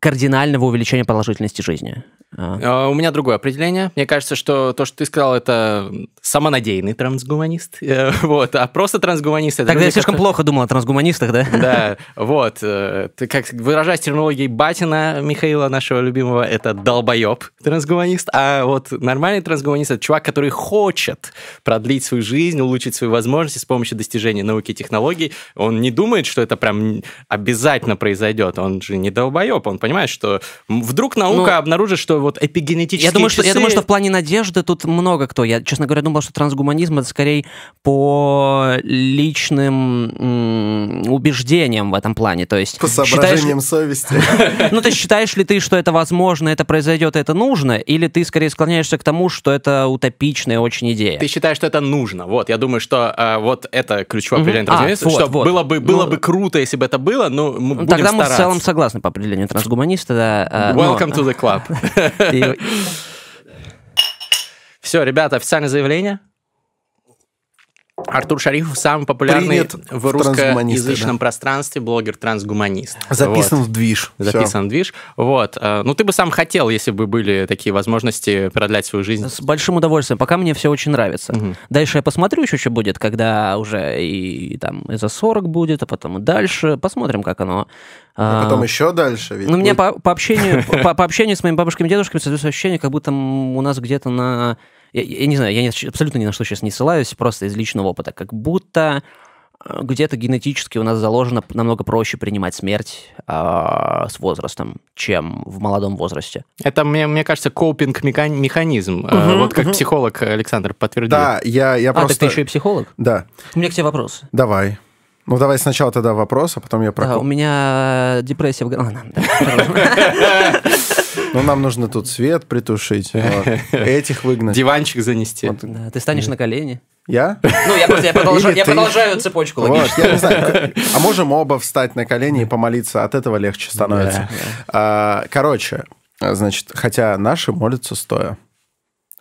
кардинального увеличения продолжительности жизни. А. У меня другое определение. Мне кажется, что то, что ты сказал, это самонадеянный трансгуманист. Э, вот. А просто трансгуманист... Это Тогда я слишком плохо думал о трансгуманистах, да? Да. Вот. Э, ты как выражаясь терминологией Батина Михаила, нашего любимого, это долбоеб трансгуманист. А вот нормальный трансгуманист — это чувак, который хочет продлить свою жизнь, улучшить свои возможности с помощью достижения науки и технологий. Он не думает, что это прям обязательно произойдет. Он же не долбоеб. Он понимает, что вдруг наука ну, обнаружит, что вот эпигенетические я думаю, часы... что, я думаю, что в плане надежды тут много кто. Я, честно говоря, думал, что трансгуманизм это скорее по личным убеждениям в этом плане. То есть, по соображениям совести. Ну, то есть считаешь ли ты, что это возможно, это произойдет, это нужно, или ты скорее склоняешься к тому, что это утопичная очень идея? Ты считаешь, что это нужно. Вот, я думаю, что э, вот это ключевое определение трансгуманиста, что было бы было ну, бы круто, если бы это было, но мы будем Тогда мы в целом согласны по определению трансгуманиста. Да, Welcome to the club. Все, ребята, официальное заявление. Артур Шарифов самый популярный Принят в русскоязычном да. пространстве блогер-трансгуманист. Записан вот. в движ. Записан Все. в движ. Вот. Э, ну, ты бы сам хотел, если бы были такие возможности продлять свою жизнь. С большим удовольствием. Пока мне все очень нравится. Угу. Дальше я посмотрю еще, что будет, когда уже и там и за 40 будет, а потом и дальше. Посмотрим, как оно. А, а потом еще дальше. Ведь ну, будет... мне по, по общению, по, по общению с моими бабушками и дедушками создается ощущение, как будто у нас где-то на я, я не знаю, я не, абсолютно ни на что сейчас не ссылаюсь, просто из личного опыта, как будто где-то генетически у нас заложено намного проще принимать смерть а, с возрастом, чем в молодом возрасте. Это, мне, мне кажется, копинг-механизм. Э, вот как психолог Александр подтвердил. Да, я, я А, так просто... ты еще и психолог? Да, У меня к тебе вопрос. давай. Ну, давай сначала тогда вопрос, а потом я про... Да, у меня депрессия в... Продолжим. Ну, нам нужно тут свет притушить, вот. этих выгнать. Диванчик занести. Вот. Да, ты станешь на колени. Я? Ну, я просто я продолжаю, я ты. продолжаю цепочку Вот, логическую. я не знаю. А можем оба встать на колени и помолиться? От этого легче становится. А, Короче, значит, хотя наши молятся стоя.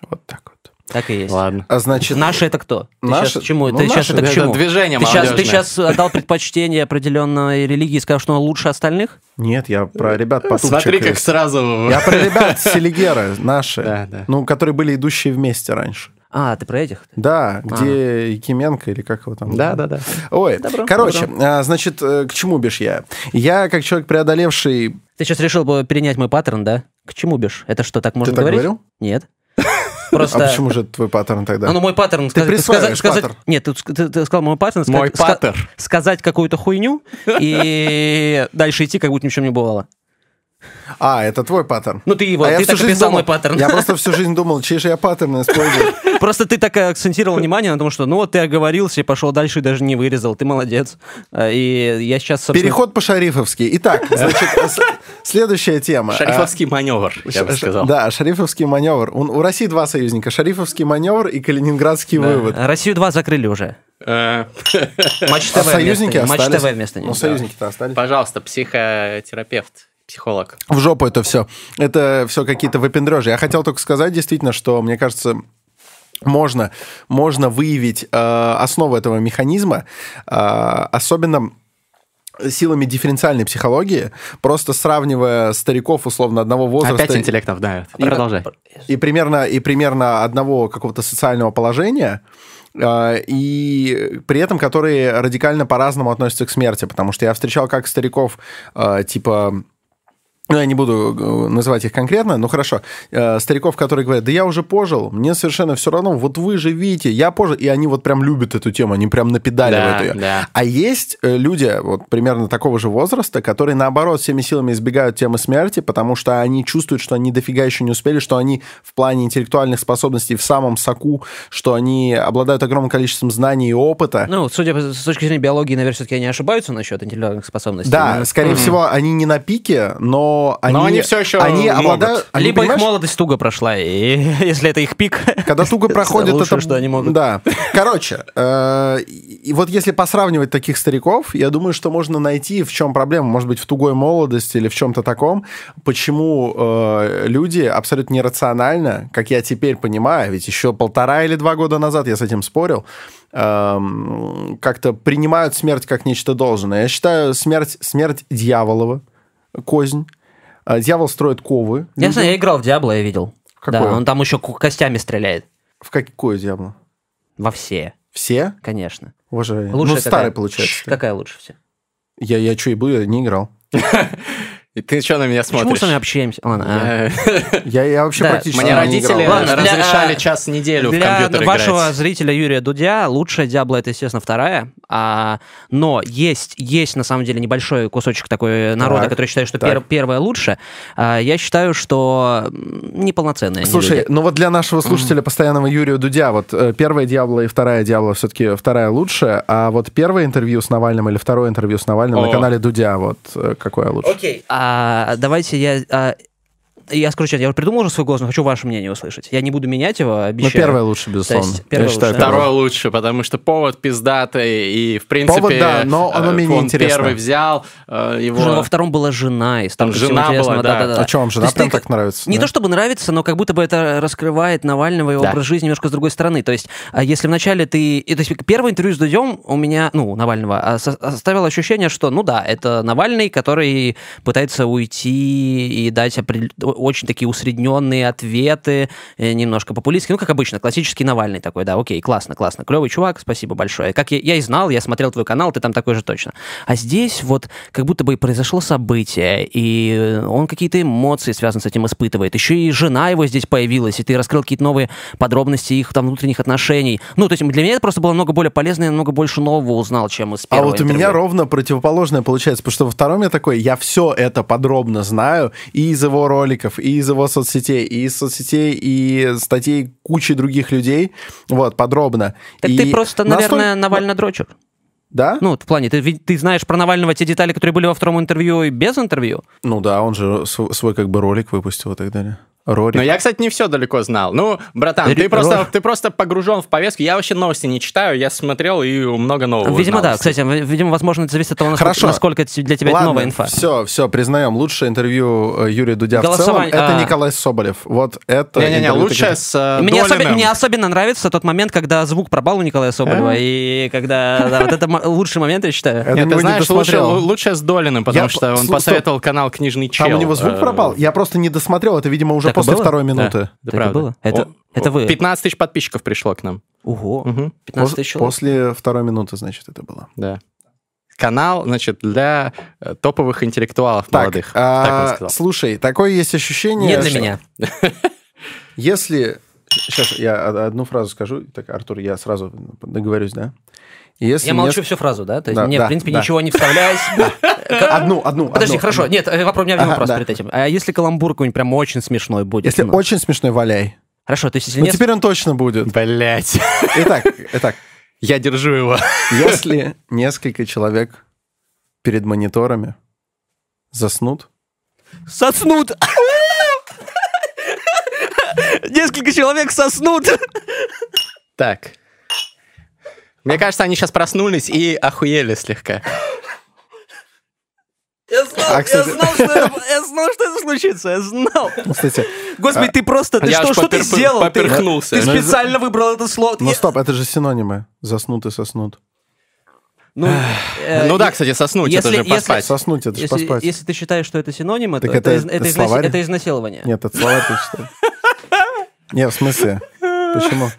Вот так вот. Так и есть. Ладно. А значит, Наши это кто? Ты Наши- сейчас к чему? ну, ты сейчас наши, это к это чему? движение ты сейчас, ты сейчас отдал предпочтение определенной религии и сказал, что она лучше остальных? нет, я про ребят потупчик. Смотри, как сразу... Я про ребят Селигеры, наши, Да, да. ну, которые были идущие вместе раньше. А, ты про этих? Да, где Якименко или как его там? Да, да, да. Ой, Добро, короче, а, значит, э, к чему бишь я? Я, как человек, преодолевший... Ты сейчас решил бы перенять мой паттерн, да? К чему бишь? Это что, так можно так говорить? говорил? Нет. А Просто... почему же твой паттерн тогда? А, ну, мой паттерн... Ты присваиваешь сказать- паттерн. Нет, ты, ты- ты сказал мой паттерн. Мой ска- ска- паттерн. Сказать какую-то хуйню и дальше идти, как будто ничего не бывало. А, это твой паттерн. Ну, ты его, А я ты всю так жизнь описал думал- мой паттерн. Я просто всю жизнь думал, чей же я паттерн использую. Просто ты так акцентировал внимание на том, что ну вот ты оговорился и пошел дальше и даже не вырезал. Ты молодец. А, И я сейчас, собственно... Переход по-шарифовски. Итак, значит, следующая тема. Шарифовский маневр, я бы А, сказал. Да, шарифовский маневр. У, России два союзника. Шарифовский маневр и Калининградский вывод. Россию 2 закрыли уже. Э, Матч А ТВ союзники вместо, Матч? ТВ вместо Ну, них. союзники-то остались. Пожалуйста, психотерапевт, психолог. В жопу это все. Это все какие-то выпендрежи. Я хотел только сказать действительно, что, мне кажется, можно, можно выявить э, основу этого механизма, э, особенно силами дифференциальной психологии, просто сравнивая стариков условно одного возраста Опять интеллект вдавит. Продолжай. и примерно, и примерно одного какого-то социального положения, э, и при этом которые радикально по-разному относятся к смерти, потому что я встречал как стариков, э, типа... Ну, я не буду э, называть их конкретно, но хорошо. Э, стариков, которые говорят, да я уже пожил, мне совершенно все равно, вот вы живите, я пожил. И они вот прям любят эту тему, они прям напедаливают Да, ее. да. А есть э, люди вот примерно такого же возраста, которые наоборот всеми силами избегают темы смерти, потому что они чувствуют, что они дофига еще не успели, что они в плане интеллектуальных способностей в самом соку, что они обладают огромным количеством знаний и опыта. Ну, судя по, с точки зрения биологии, наверное, все-таки они ошибаются насчет интеллектуальных способностей. да, Ну, скорее всего, они не на пике, но они, Но они всё еще они могут. обладают... они, Либо их молодость туго прошла, и если это их пик... Когда туго проходит, лучшее, это... что они могут. Да. Короче, э, и вот если посравнивать таких стариков, я думаю, что можно найти, в чем проблема. Может быть, в тугой молодости или в чем-то таком, почему э, люди абсолютно нерационально, как я теперь понимаю, ведь еще полтора или два года назад я с этим спорил, эм, как-то принимают смерть как нечто должное. Я считаю смерть, смерть дьяволова, кознь. Э, Дьявол строит ковы. Я знаю, я играл в Диабло, я видел. Какое? Да, он там еще костями стреляет. В какое дьявол? Во все, Все? конечно. Уважаю. Лучшая ну, старый, какая? получается. Какая лучше все? Я, я что и был, я не играл. И ты что на меня Почему смотришь? с вами общаемся? Ладно, а. Я- Я, я вообще Да, практически Мне не родители играл. Ладно, для- разрешали час в неделю в Для компьютер вашего играть. зрителя Юрия Дудя лучшая Диабло это, естественно, вторая. А, но есть, есть, на самом деле, небольшой кусочек такой народа, Так, который считает, что так. пер- первая лучше. А, я считаю, что они Слушай, ну вот для нашего слушателя, постоянного Юрия Дудя, вот э, первая Диабло и вторая Диабло все-таки вторая лучше, а вот первое интервью с Навальным или второе интервью с Навальным на О. канале Дудя, вот э, какое лучше? Окей. А, давайте я... а, я скажу честно, я уже придумал уже свой голос, но хочу ваше мнение услышать. Я не буду менять его, Ну, обещаю. первое лучше, безусловно. есть первое я считаю, лучше, да? первое. Второе лучше, потому что повод пиздатый, и, в принципе, Повод, да, но оно э, менее он интересно. первый взял э, его... Слушай, ну, во втором была жена, и Там жена была, интересного. да. Да-да-да. А что, вам жена прям ты- так нравится? Не да? то чтобы нравится, но как будто бы это раскрывает Навального и Да. образ жизни немножко с другой стороны. То есть, а если вначале ты... и, То есть, первое интервью с Дудем у меня, ну, Навального, а, оставило ощущение, что, ну да, это Навальный, который пытается уйти и дать опред- очень такие усредненные ответы, э, немножко популистские, ну, как обычно, классический Навальный такой, да, окей, классно, классно, клевый чувак, спасибо большое. Как я, я и знал, я смотрел твой канал, ты там такой же точно. А здесь вот как будто бы и произошло событие, и он какие-то эмоции связанные с этим испытывает. Еще и жена его здесь появилась, и ты раскрыл какие-то новые подробности их там внутренних отношений. Ну, то есть для меня это просто было намного более полезно, я намного больше нового узнал, чем из А первого вот у интервью. меня ровно противоположное получается, потому что во втором я такой, я все это подробно знаю и из его роликов, и из его соцсетей, и из соцсетей, и статей кучи других людей, вот, подробно. Так И ты просто, наверное, Навально-дрочер. Да? Ну, в плане, ты, ты знаешь про Навального те детали, которые были во втором интервью и без интервью? Ну да, он же св- свой как бы ролик выпустил и так далее. Рорик. Но я, кстати, не все далеко знал. Ну, братан, ты Ри- просто, Рор. ты просто погружен в повестку. Я вообще новости не читаю, я смотрел и много нового Видимо, узнал. да. Кстати, видимо, возможно, это зависит от того, насколько, Хорошо. насколько для тебя это Ладно, новая инфа. все, все, признаем. Лучшее интервью э, Юрия Дудя в целом Голосование- это а. Николай Соболев. Вот это Не-не-не, интервью лучше таких- с э, Мне, Долиным. мне особенно нравится тот момент, когда звук пропал у Николая Соболева, А? и когда... да, вот это лучший момент, я считаю. Это Нет, ты знаешь, лучше, с Долиным, потому Я что он посоветовал канал «Книжный чел». Там у него звук пропал? Я просто не досмотрел. Это, видимо, уже Так после было? второй Да, минуты. да, Так и правда. было? Это- О, это вы? 15 тысяч подписчиков пришло к нам. Ого, Мгм, 15 тысяч человек. После второй минуты, значит, это было. Да. Канал, значит, для э, топовых интеллектуалов Так, молодых. а, Так он сказал. слушай, такое есть ощущение... Не для что меня. Если... Сейчас я одну фразу скажу. Так, Артур, я сразу договорюсь, да? Если Я молчу неск- всю фразу, да? То есть Да, мне, да, в принципе, да. ничего не вставляюсь. Одну, одну. Подожди, хорошо. Нет, вопрос, у меня один вопрос перед этим. А если каламбур какой-нибудь прям очень смешной будет? Если Ну, очень смешной, валяй. Хорошо, то есть если Ну, нет... теперь он точно будет. Блять. Итак, итак, Я держу его. если несколько человек перед мониторами заснут, Соснут! Несколько человек соснут! Так. Мне кажется, они сейчас проснулись и охуели слегка. Я знал, А, кстати- я знал, что это, я знал, что это случится, я знал. кстати, Господи, ты просто, ты Я что, что ты поперп- сделал? Ты- поперхнулся. Ты, Ну, специально выбрал это слово. ну Я- стоп, это же синонимы. Заснут и соснут. Ну, э, Ну да, кстати, соснуть, это если- же поспать. Соснуть, это же Если, поспать. если ты считаешь, что это синоним, то Так это, это- это, это это изнасилование. Нет, это слова ты читаешь. Нет, в смысле? Почему?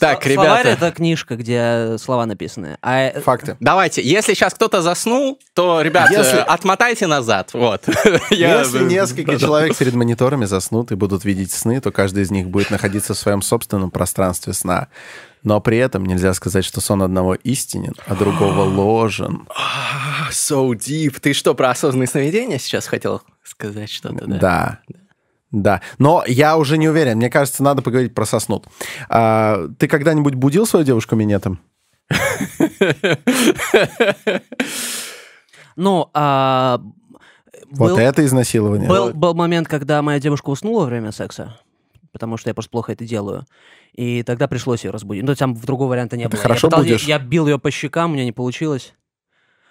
Так, Словарь ребята, это книжка, где слова написаны. А э, Факты. давайте, если сейчас кто-то заснул, то, ребят, Если- отмотайте назад, вот. Если несколько человек перед мониторами заснут и будут видеть сны, то каждый из них будет находиться в своем собственном пространстве сна. Но при этом нельзя сказать, что сон одного истинен, а другого ложен. So deep. Ты что, про осознанные сновидения сейчас хотел сказать что-то, да? Да. Да. Но я уже не уверен. Мне кажется, надо поговорить про соснут. А, ты когда-нибудь будил свою девушку минетом? ну, а, Вот был, это изнасилование. был, был момент, когда моя девушка уснула во время секса, потому что я просто плохо это делаю. И тогда пришлось ее разбудить. Ну, там другого варианта не Ты было. хорошо я, пытался- будешь? я бил ее по щекам, у меня не получилось.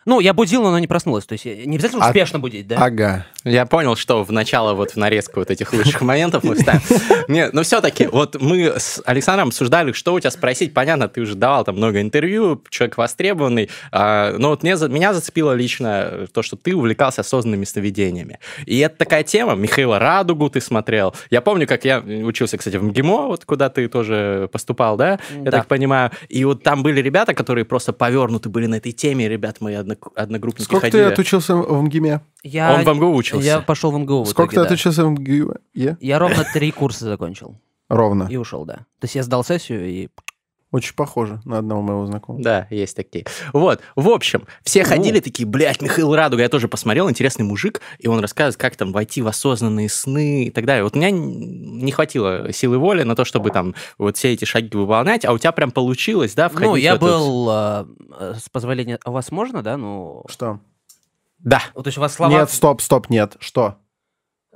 Ну, я будил, но она не проснулась. То есть я- не обязательно А- успешно будить, да? Ага. Я понял, что в начало вот в нарезку вот этих лучших моментов мы вставим. Нет, но все-таки вот мы с Александром обсуждали, что у тебя спросить. Понятно, ты уже давал там много интервью, человек востребованный. а, Но вот меня зацепило лично то, что ты увлекался осознанными сновидениями. И это такая тема. Михаила Радугу ты смотрел. Я помню, как я учился, кстати, в МГИМО, вот куда ты тоже поступал, да? Я Да. так понимаю. И вот там были ребята, которые просто повернуты были на этой теме. Ребят, мои однок- одногруппники Сколько ходили. ты отучился в МГИМе? Я, Он в МГУ учился. Я пошел в МГУ. в Сколько ты итоге, да. отучился в МГИМе? Я ровно три курса закончил Ровно. и ушел, да. То есть я сдал сессию и... Очень похоже на одного моего знакомого. Да, есть такие. Вот, в общем, все ходили такие, блядь, Михаил Радуга, я тоже посмотрел, интересный мужик, и он рассказывает, как там войти в осознанные сны и так далее. Вот у меня не хватило силы воли на то, чтобы там вот все эти шаги выполнять, а у тебя прям получилось, да, входить Ну, я был, э, с позволения... А у вас можно, да? Ну, Что? Да. вот, то есть у вас слова... Нет, стоп, стоп, нет. Что?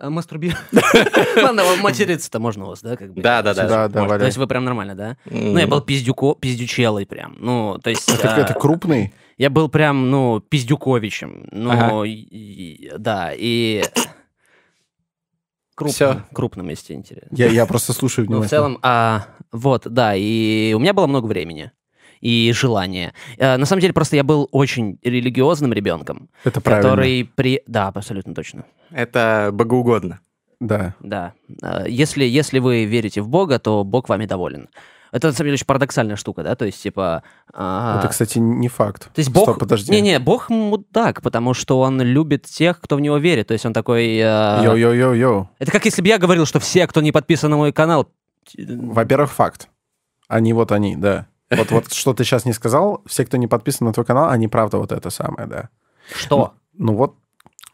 Мастурби... Ладно, материться-то можно у вас, да? как бы? Да, да, да. Да, да, может. То есть вы прям нормально, да? Ну, я был пиздюко, пиздючелой прям. Ну, то есть... Это, это крупный? Я был прям, ну, пиздюковичем. Ну, Ага. и- и- да, и... Крупным, Всё. крупным, если интересно. Я, я просто слушаю Ну, в внимательно. целом, а, вот, да, и у меня было много времени и желания. Э, На самом деле, просто я был очень религиозным ребенком, это правильно. который при... Да, абсолютно точно. Это богоугодно. Да. Да. А, Если, если вы верите в Бога, то Бог вами доволен. Это, на самом деле, очень парадоксальная штука, да? То есть, типа... а, Это, кстати, не факт. То есть Бог... Стоп, подожди. Не-не, Бог мудак, потому что он любит тех, кто в него верит. То есть он такой... э, Йо-йо-йо-йо. Это как если бы я говорил, что все, кто не подписан на мой канал... Во-первых, факт. Они вот они, да. Вот, вот что ты сейчас не сказал, все, кто не подписан на твой канал, они правда вот это самое, да. Что? Ну вот,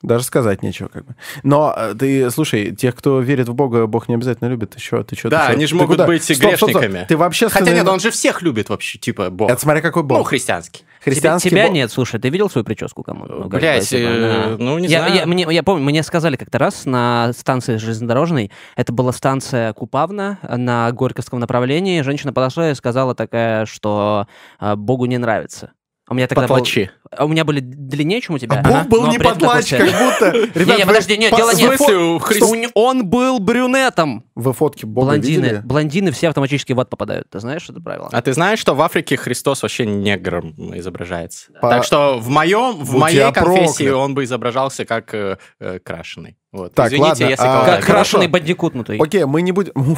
даже сказать нечего, как бы. Но э, ты, слушай, тех, кто верит в Бога, Бог не обязательно любит. Ты что, ты что? Да, они же могут быть грешниками. Ты вообще... Хотя нет, он же всех любит вообще, типа, Бог. Это смотря какой Ну, Бог. христианский. Христианский тебя Бог- нет, слушай, ты видел свою прическу кому? Ну, бы, типа, э, ну, не я, знаю. Я, мне, я помню, мне сказали как-то раз на станции железнодорожной, это была станция Купавна на Горьковском направлении, женщина подошла и сказала такая, что а, Богу не нравится. У меня тогда был- Потлачи. а у меня были длиннее, чем у тебя. А Бог был но не при этом такой подлач, как будто... Ребят, Не-не, вы подожди, нет, дело не в Он, был брюнетом. Вы фотки Бога Блондины, видели? блондины все автоматически в ад попадают. Ты знаешь это правило? А ты знаешь, что в Африке Христос вообще негром изображается? По- Так что в моем, в моей конфессии проклят. он бы изображался как э, э, крашеный. Вот. Так, Извините, ладно, если а- как крашеный бандикутнутый. Окей, мы не будем...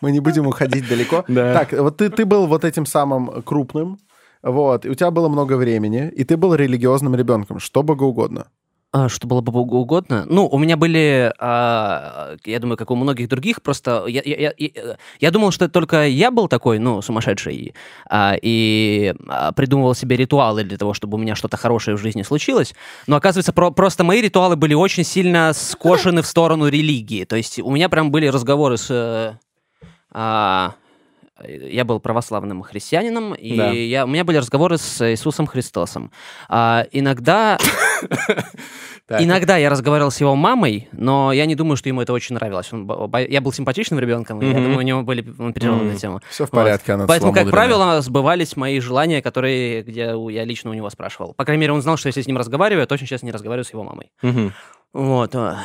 Мы не будем уходить далеко. Да. Так, вот ты, ты был вот этим самым крупным, вот, и у тебя было много времени, и ты был религиозным ребенком, что богоугодно. А, что было бы угодно. Ну, у меня были, а, я думаю, как у многих других, просто я, я, я- я- я думал, что только я был такой, ну, сумасшедший, а, и а, придумывал себе ритуалы для того, чтобы у меня что-то хорошее в жизни случилось. Но оказывается, про- просто мои ритуалы были очень сильно скошены в сторону религии. То есть у меня прям были разговоры с... э, а, я был православным христианином, и Да. я, у меня были разговоры с Иисусом Христосом. А, иногда. Иногда я разговаривал с его мамой, но я не думаю, что ему это очень нравилось. Он я был симпатичным ребенком, и я думаю, у него были переживал Мгм. эту тему. Все в Вот. порядке, она Поэтому, как правило, сбывались мои желания, которые где у- я лично у него спрашивал. По крайней мере, он знал, что если с ним разговариваю, я точно сейчас не разговариваю с его мамой. Мгм. Вот. а.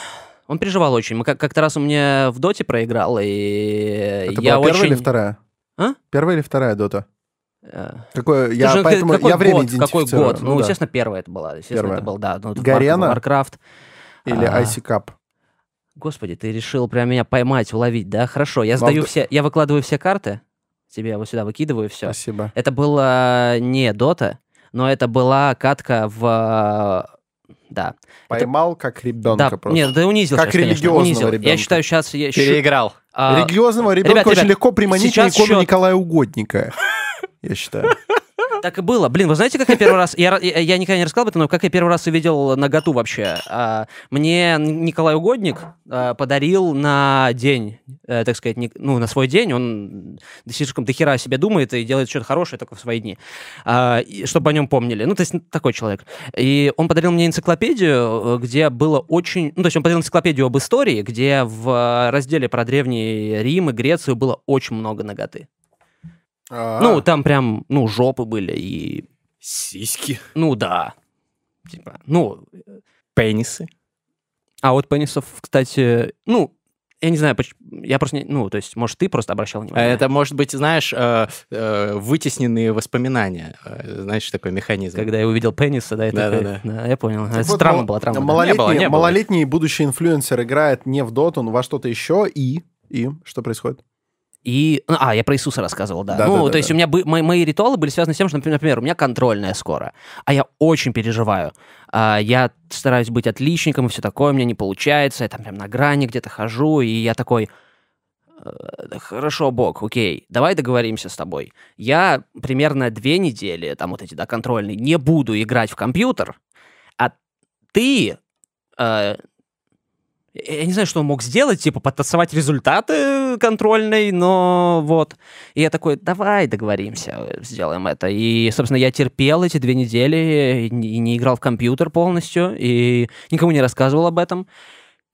Он переживал очень. Мы как- как-то раз он мне в доте проиграл, и Это я была первая очень... или вторая? А? Первая или вторая дота? Э, Какое, я, слушай, поэтому какой я время год? Какой год? Ну, да. естественно, первая это была. Естественно, Первая. это был, да. Ну, Гарена? Warcraft. Или А. Icy Cup. Господи, ты решил прям меня поймать, уловить, да? Хорошо, я Ну, сдаю вд- все, я выкладываю все карты, тебе вот сюда выкидываю все. Спасибо. Это было не Дота, но это была катка в... Да. Поймал как ребенка да, просто. нет, да унизил Как конечно, религиозного унизил. Я ребенка. считаю, сейчас... Я, Переиграл. а, Религиозного ребенка ребят, очень ребят, легко приманить сейчас на икону счет. Николая Угодника. Я считаю. Так и было. Блин, вы знаете, как я первый раз... Я, я, никогда не рассказал об этом, но как я первый раз увидел наготу вообще. А, мне Николай Угодник а, подарил на день, э, так сказать, ну, на свой день. Он слишком дохера о себе думает и делает что-то хорошее только в свои дни. А, чтобы о нем помнили. Ну, то есть такой человек. И он подарил мне энциклопедию, э, где было очень... Ну, то есть он подарил энциклопедию об истории, где в разделе про Древний Рим и Грецию было очень много ноготы. Ну, там прям, ну, жопы были и Сиськи. ну да. Типа, ну, Пенисы. а вот пенисов, кстати, ну, я не знаю, я просто не, ну, то есть, может, ты просто обращал внимание. Это, может быть, знаешь, э, э, вытесненные воспоминания. Э, Знаешь, такой механизм. Когда я увидел пениса, да, я Да, такой, да, да, я понял. Так Это вот, травма мал- была, травма. да. Малолетний, Не было, не было. малолетний будущий инфлюенсер играет не в доту, но во что-то еще, и... И что происходит? И, ну, а, я про Иисуса рассказывал, да. Да, ну, да, да, то есть да. у меня бы- мои, мои ритуалы были связаны с тем, что, например, например, у меня контрольная скоро, а я очень переживаю. А, я стараюсь быть отличником и все такое, у меня не получается, я там прям на грани где-то хожу, и я такой, «Э, хорошо, Бог, окей, давай договоримся с тобой. Я примерно две недели, там вот эти, да, контрольные, не буду играть в компьютер, а ты э, я не знаю, что он мог сделать, типа подтасовать результаты контрольной, но вот. И я такой, давай договоримся, сделаем это. И, собственно, я терпел эти две недели, и не и не играл в компьютер полностью, и никому не рассказывал об этом.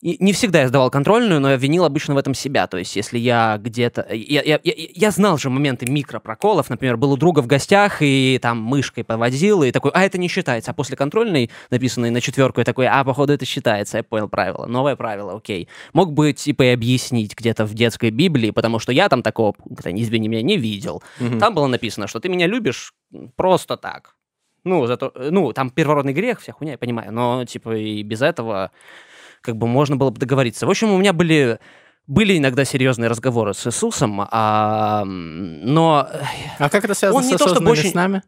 И не всегда я сдавал контрольную, но я винил обычно в этом себя. То есть, если я где-то... Я, я, я, я знал же моменты микропроколов. Например, был у друга в гостях, и там мышкой поводил, и такой, а это не считается. А после контрольной, написанной на четверку, я такой, а, походу, это считается. Я понял правило. Новое правило, окей. Мог бы, типа, и объяснить где-то в детской Библии, потому что я там такого, пункта, не извини меня, не видел. Мгм. Там было написано, что ты меня любишь просто так. Ну, зато, ну, там первородный грех, вся хуйня, я понимаю, но, типа, и без этого как бы можно было бы договориться. В общем, у меня были были иногда серьезные разговоры с Иисусом, а, но... А как это связано Он с не то, чтобы осознанными очень- снами?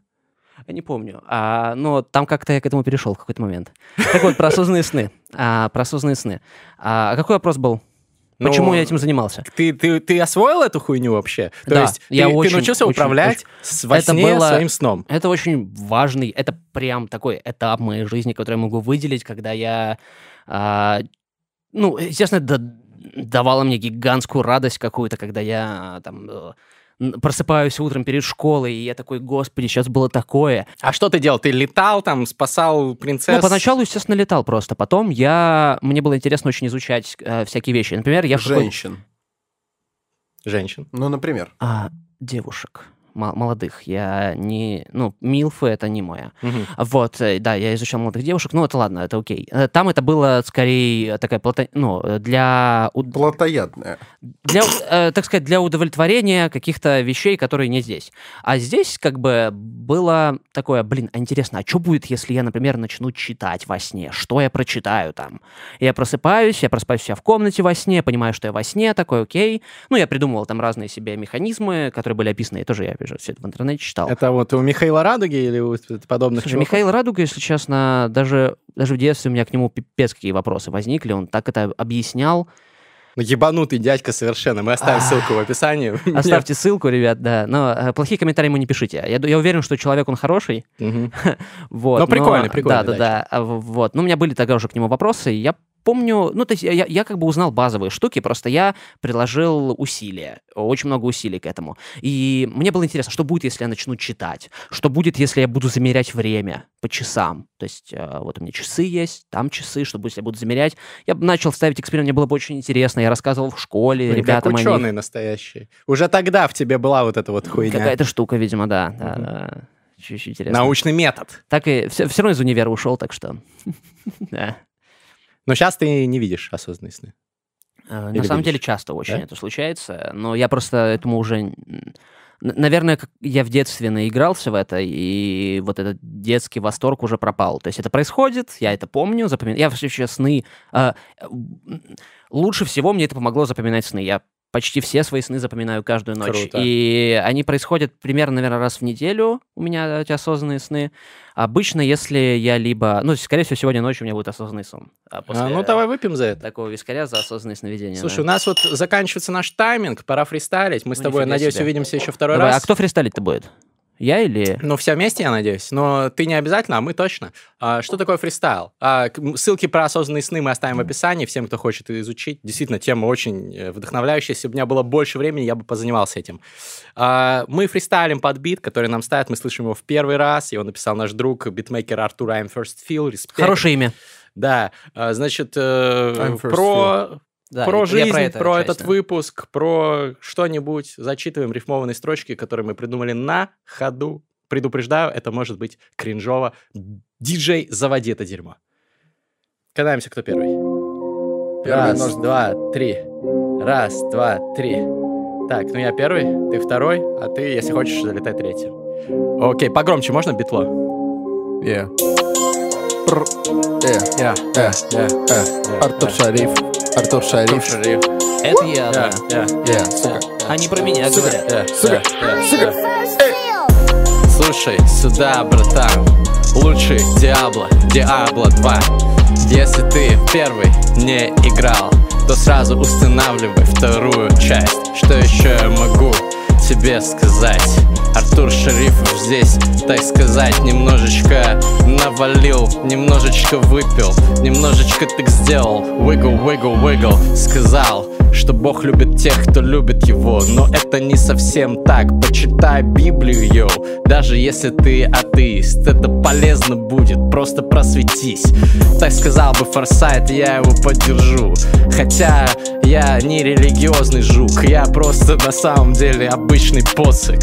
Я не помню. А, но там как-то я к этому перешел в какой-то момент. Так вот, про осознанные сны. А, про осознанные сны. А, какой вопрос был? Почему Ну, я этим занимался? Ты, ты, ты освоил эту хуйню вообще? То Да, есть я ты, ты очень, научился очень, управлять с- во Это сне было- своим сном? Это очень важный, это прям такой этап моей жизни, который я могу выделить, когда я, ну, естественно, это давало мне гигантскую радость какую-то, когда я там э, просыпаюсь утром перед школой, и я такой, господи, сейчас было такое. А что ты делал? Ты летал там, спасал принцесс? Ну, поначалу, естественно, летал просто. Потом я... Мне было интересно очень изучать э, всякие вещи. Например, я... в какой- Женщин. Женщин. Ну, например. А, девушек. Мо- молодых. Я не... Ну, милфы — это не моя. Мгм. Вот, э, да, я изучал молодых девушек, ну, это ладно, это окей. Э, Там это было скорее такая плата... ну, для... Плотоядная. для, э, так сказать, для удовлетворения каких-то вещей, которые не здесь. А здесь как бы было такое, блин, а интересно, а что будет, если я, например, начну читать во сне? Что я прочитаю там? Я просыпаюсь, я просыпаюсь себя в комнате во сне, понимаю, что я во сне, такой, окей. Ну, я придумывал там разные себе механизмы, которые были описаны, и тоже я же, все это в интернете читал. Это вот у Михаила Радуги или у подобных Слушай, чуваков? Михаил Радуга, если честно, даже, даже в детстве у меня к нему пипец какие вопросы возникли, он так это объяснял. Ну, ебанутый дядька совершенно. Мы оставим А. ссылку в описании. Оставьте ссылку, ребят, да. Но э, плохие комментарии ему не пишите. Я, уверен, что человек он хороший. Вот, Ну, прикольный, прикольный Да, да, да. А, Вот. Ну, у меня были тогда уже к нему вопросы. и Я помню, ну, то есть я, я- как бы узнал базовые штуки, просто я приложил усилия, очень много усилий к этому. И мне было интересно, что будет, если я начну читать? Что будет, если я буду замерять время по часам? То есть э, вот у меня часы есть, там часы, что будет, если я буду замерять? Я начал ставить эксперимент, мне было бы очень интересно. Я рассказывал в школе Блин, ребятам как ученый настоящий. Уже тогда в тебе была вот эта вот хуйня. Какая-то штука, видимо, да. да, Мгм. да. Чуть-чуть интересно. Научный метод. Так и все, равно из универа ушел, так что. Да. Но сейчас ты не видишь осознанные сны. Э, Или На самом видишь? деле часто очень Да? это случается, но я просто этому уже... Наверное, я в детстве наигрался в это, и вот этот детский восторг уже пропал. То есть это происходит, я это помню, запоминаю. Я вообще сны... э, м, Лучше всего мне это помогло запоминать сны. Я почти все свои сны запоминаю каждую ночь. Круто. И они происходят примерно, наверное, раз в неделю у меня эти осознанные сны. Обычно, если я либо... Ну, скорее всего, сегодня ночью у меня будет осознанный сон. А А, после ну, давай выпьем за это. такого вискаря за осознанное сновидение. Слушай, да. у нас вот заканчивается наш тайминг, пора фристайлить. Мы с Ну, тобой, нифига надеюсь, себе. увидимся еще второй Давай, раз. а кто фристайлить-то будет? Я или... Ну, все вместе, я надеюсь. Но ты не обязательно, а мы точно. А, что такое фристайл? А, ссылки про осознанные сны мы оставим в описании всем, кто хочет изучить. Действительно, тема очень э, вдохновляющая. Если бы у меня было больше времени, я бы позанимался этим. А, мы фристайлим под бит, который нам ставят. Мы слышим его в первый раз. Его написал наш друг, битмейкер Артур I'm First Feel. Респект. Хорошее имя. Да. А, значит, э, про Да, про жизнь, про, это часть, этот выпуск, про что-нибудь. Зачитываем рифмованные строчки, которые мы придумали на ходу. Предупреждаю, это может быть кринжово. Диджей, заводи это дерьмо. Катаемся, кто первый. Первый Раз, нож- два, три. Раз, два, три. Так, ну я первый, ты второй, а ты, если хочешь, залетай третьим. Окей, погромче можно битло? Yeah. Пр. Э. Я, Э. я, Э. Артур Шариф. Артур Шариф. Шариф. Это я, да. Yeah, сука. Они про меня Сука. говорят. я, Сука. Сука. Слушай сюда, братан Лучший Диабло, Диабло 2 Если ты в первый не играл То сразу устанавливай вторую часть Что еще я могу тебе сказать? Артур Шарифов здесь, так сказать, немножечко навалил, немножечко выпил, немножечко так сделал, wiggle, wiggle, wiggle, сказал, что Бог любит тех, кто любит его, но это не совсем так. Почитай Библию, йоу, даже если ты атеист, это полезно будет, просто просветись. Так сказал бы Форсайт, я его поддержу. Хотя я не религиозный жук, я просто на самом деле обычный посык.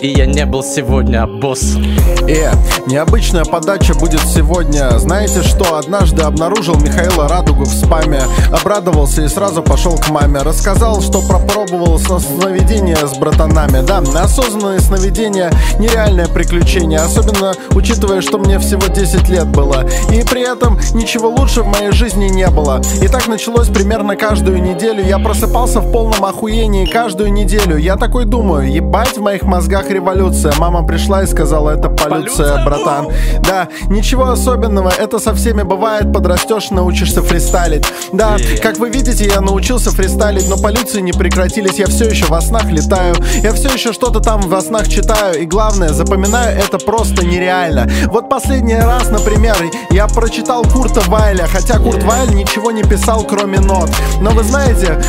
И я не был сегодня боссом. Yeah. Необычная подача будет сегодня. Знаете что? Однажды обнаружил Михаила Радугу в спаме. Обрадовался и сразу пошел к маме. Рассказал, что пропробовал сновидение с братанами. Да, осознанные сновидения — нереальное приключение. Особенно учитывая, что мне всего 10 лет было. И при этом ничего лучше в моей жизни не было. И так началось примерно каждую неделю. Я просыпался в полном охуении каждую неделю. Я такой думаю, ебать в моих мозгах революция. Мама пришла и сказала, это полюция, братан. Да, ничего особенного, это со всеми бывает. Подрастешь, научишься фристайлить. Да, как вы видите, я научился фристайлить, но полюции не прекратились. Я все еще во снах летаю. Я все еще что-то там во снах читаю. И главное, запоминаю это просто нереально. Вот последний раз, например, я прочитал Курта Вайля, хотя Курт Вайль ничего не писал, кроме нот. Но вы знаете,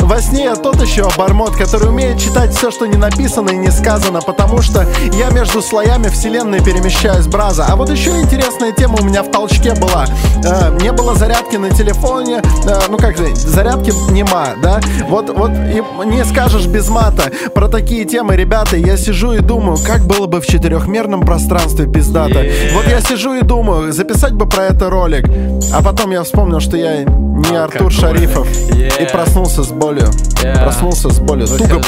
во сне я тот еще обормот, который умеет читать все, что не написано и не сказано, потому что я между слоями вселенной перемещаюсь, браза. А вот еще интересная тема у меня в толчке была. Э, не было зарядки на телефоне, э, ну как же, зарядки нема, да? Вот, вот и не скажешь без мата. Про такие темы, ребята, я сижу и думаю, как было бы в четырехмерном пространстве пиздата. Yeah. Вот я сижу и думаю, записать бы про это ролик. А потом я вспомнил, что я не Артур Шарифов. Yeah. И проснулся с болью. Yeah. Проснулся с болью. Туго,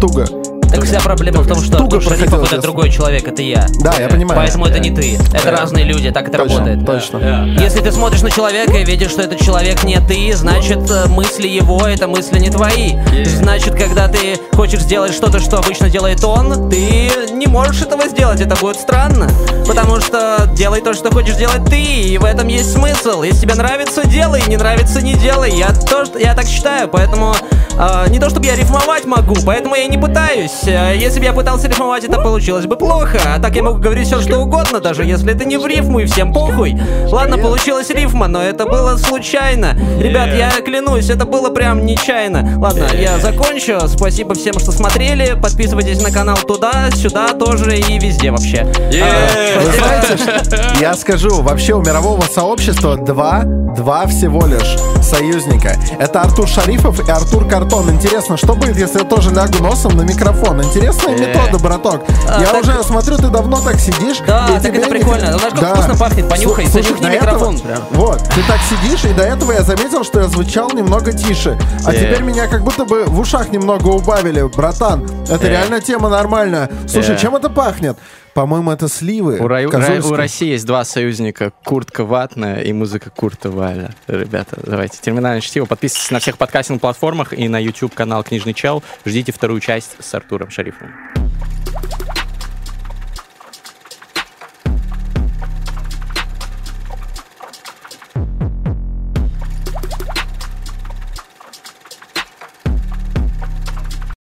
туго. Так вся проблема в том, что Артур Шарипов это другой человек, это я. Да, я понимаю. Поэтому это не ты. Это разные люди, так это работает. Точно. Если ты смотришь на человека и видишь, что этот человек не ты, значит э, мысли его это мысли не твои. Значит, когда ты хочешь сделать что-то, что обычно делает он, ты не можешь этого сделать. Это будет странно. Потому что делай то, что хочешь делать ты, и в этом есть смысл. Если тебе нравится, делай, не нравится, не делай. Я тоже, я так считаю, поэтому э, не то чтобы я рифмовать могу, поэтому я не пытаюсь. Если бы я пытался рифмовать, это получилось бы плохо. А так я могу говорить все, что угодно, даже если это не в рифму, и всем похуй. Ладно, получилась рифма, но это было случайно. Ребят, я клянусь, это было прям нечаянно. Ладно, я закончу. Спасибо всем, что смотрели. Подписывайтесь на канал туда, сюда тоже и везде вообще. А, Вы знаете, я скажу, вообще у мирового сообщества два, два всего лишь союзника. Это Артур Шарифов и Артур Картон. Интересно, что будет, если я тоже лягу носом на микрофон? Интересная э. метода, браток. А, я уже смотрю, ты давно так сидишь. Да, так это прикольно. Знаешь, как вкусно пахнет, понюхай, занюхни микрофон. Вот, ты так сидишь, и до этого я заметил, что я звучал немного тише. А э. теперь меня как будто бы в ушах немного убавили. Братан, это э. реально тема нормальная. Слушай, чем это пахнет? По-моему, это сливы. У, Ра- у России есть два союзника. Куртка ватная и музыка Курта Валя. Ребята, давайте. Терминальное чтиво. Подписывайтесь на всех подкастинг-платформах и на YouTube-канал Книжный Чел. Ждите вторую часть с Артуром Шарифовым.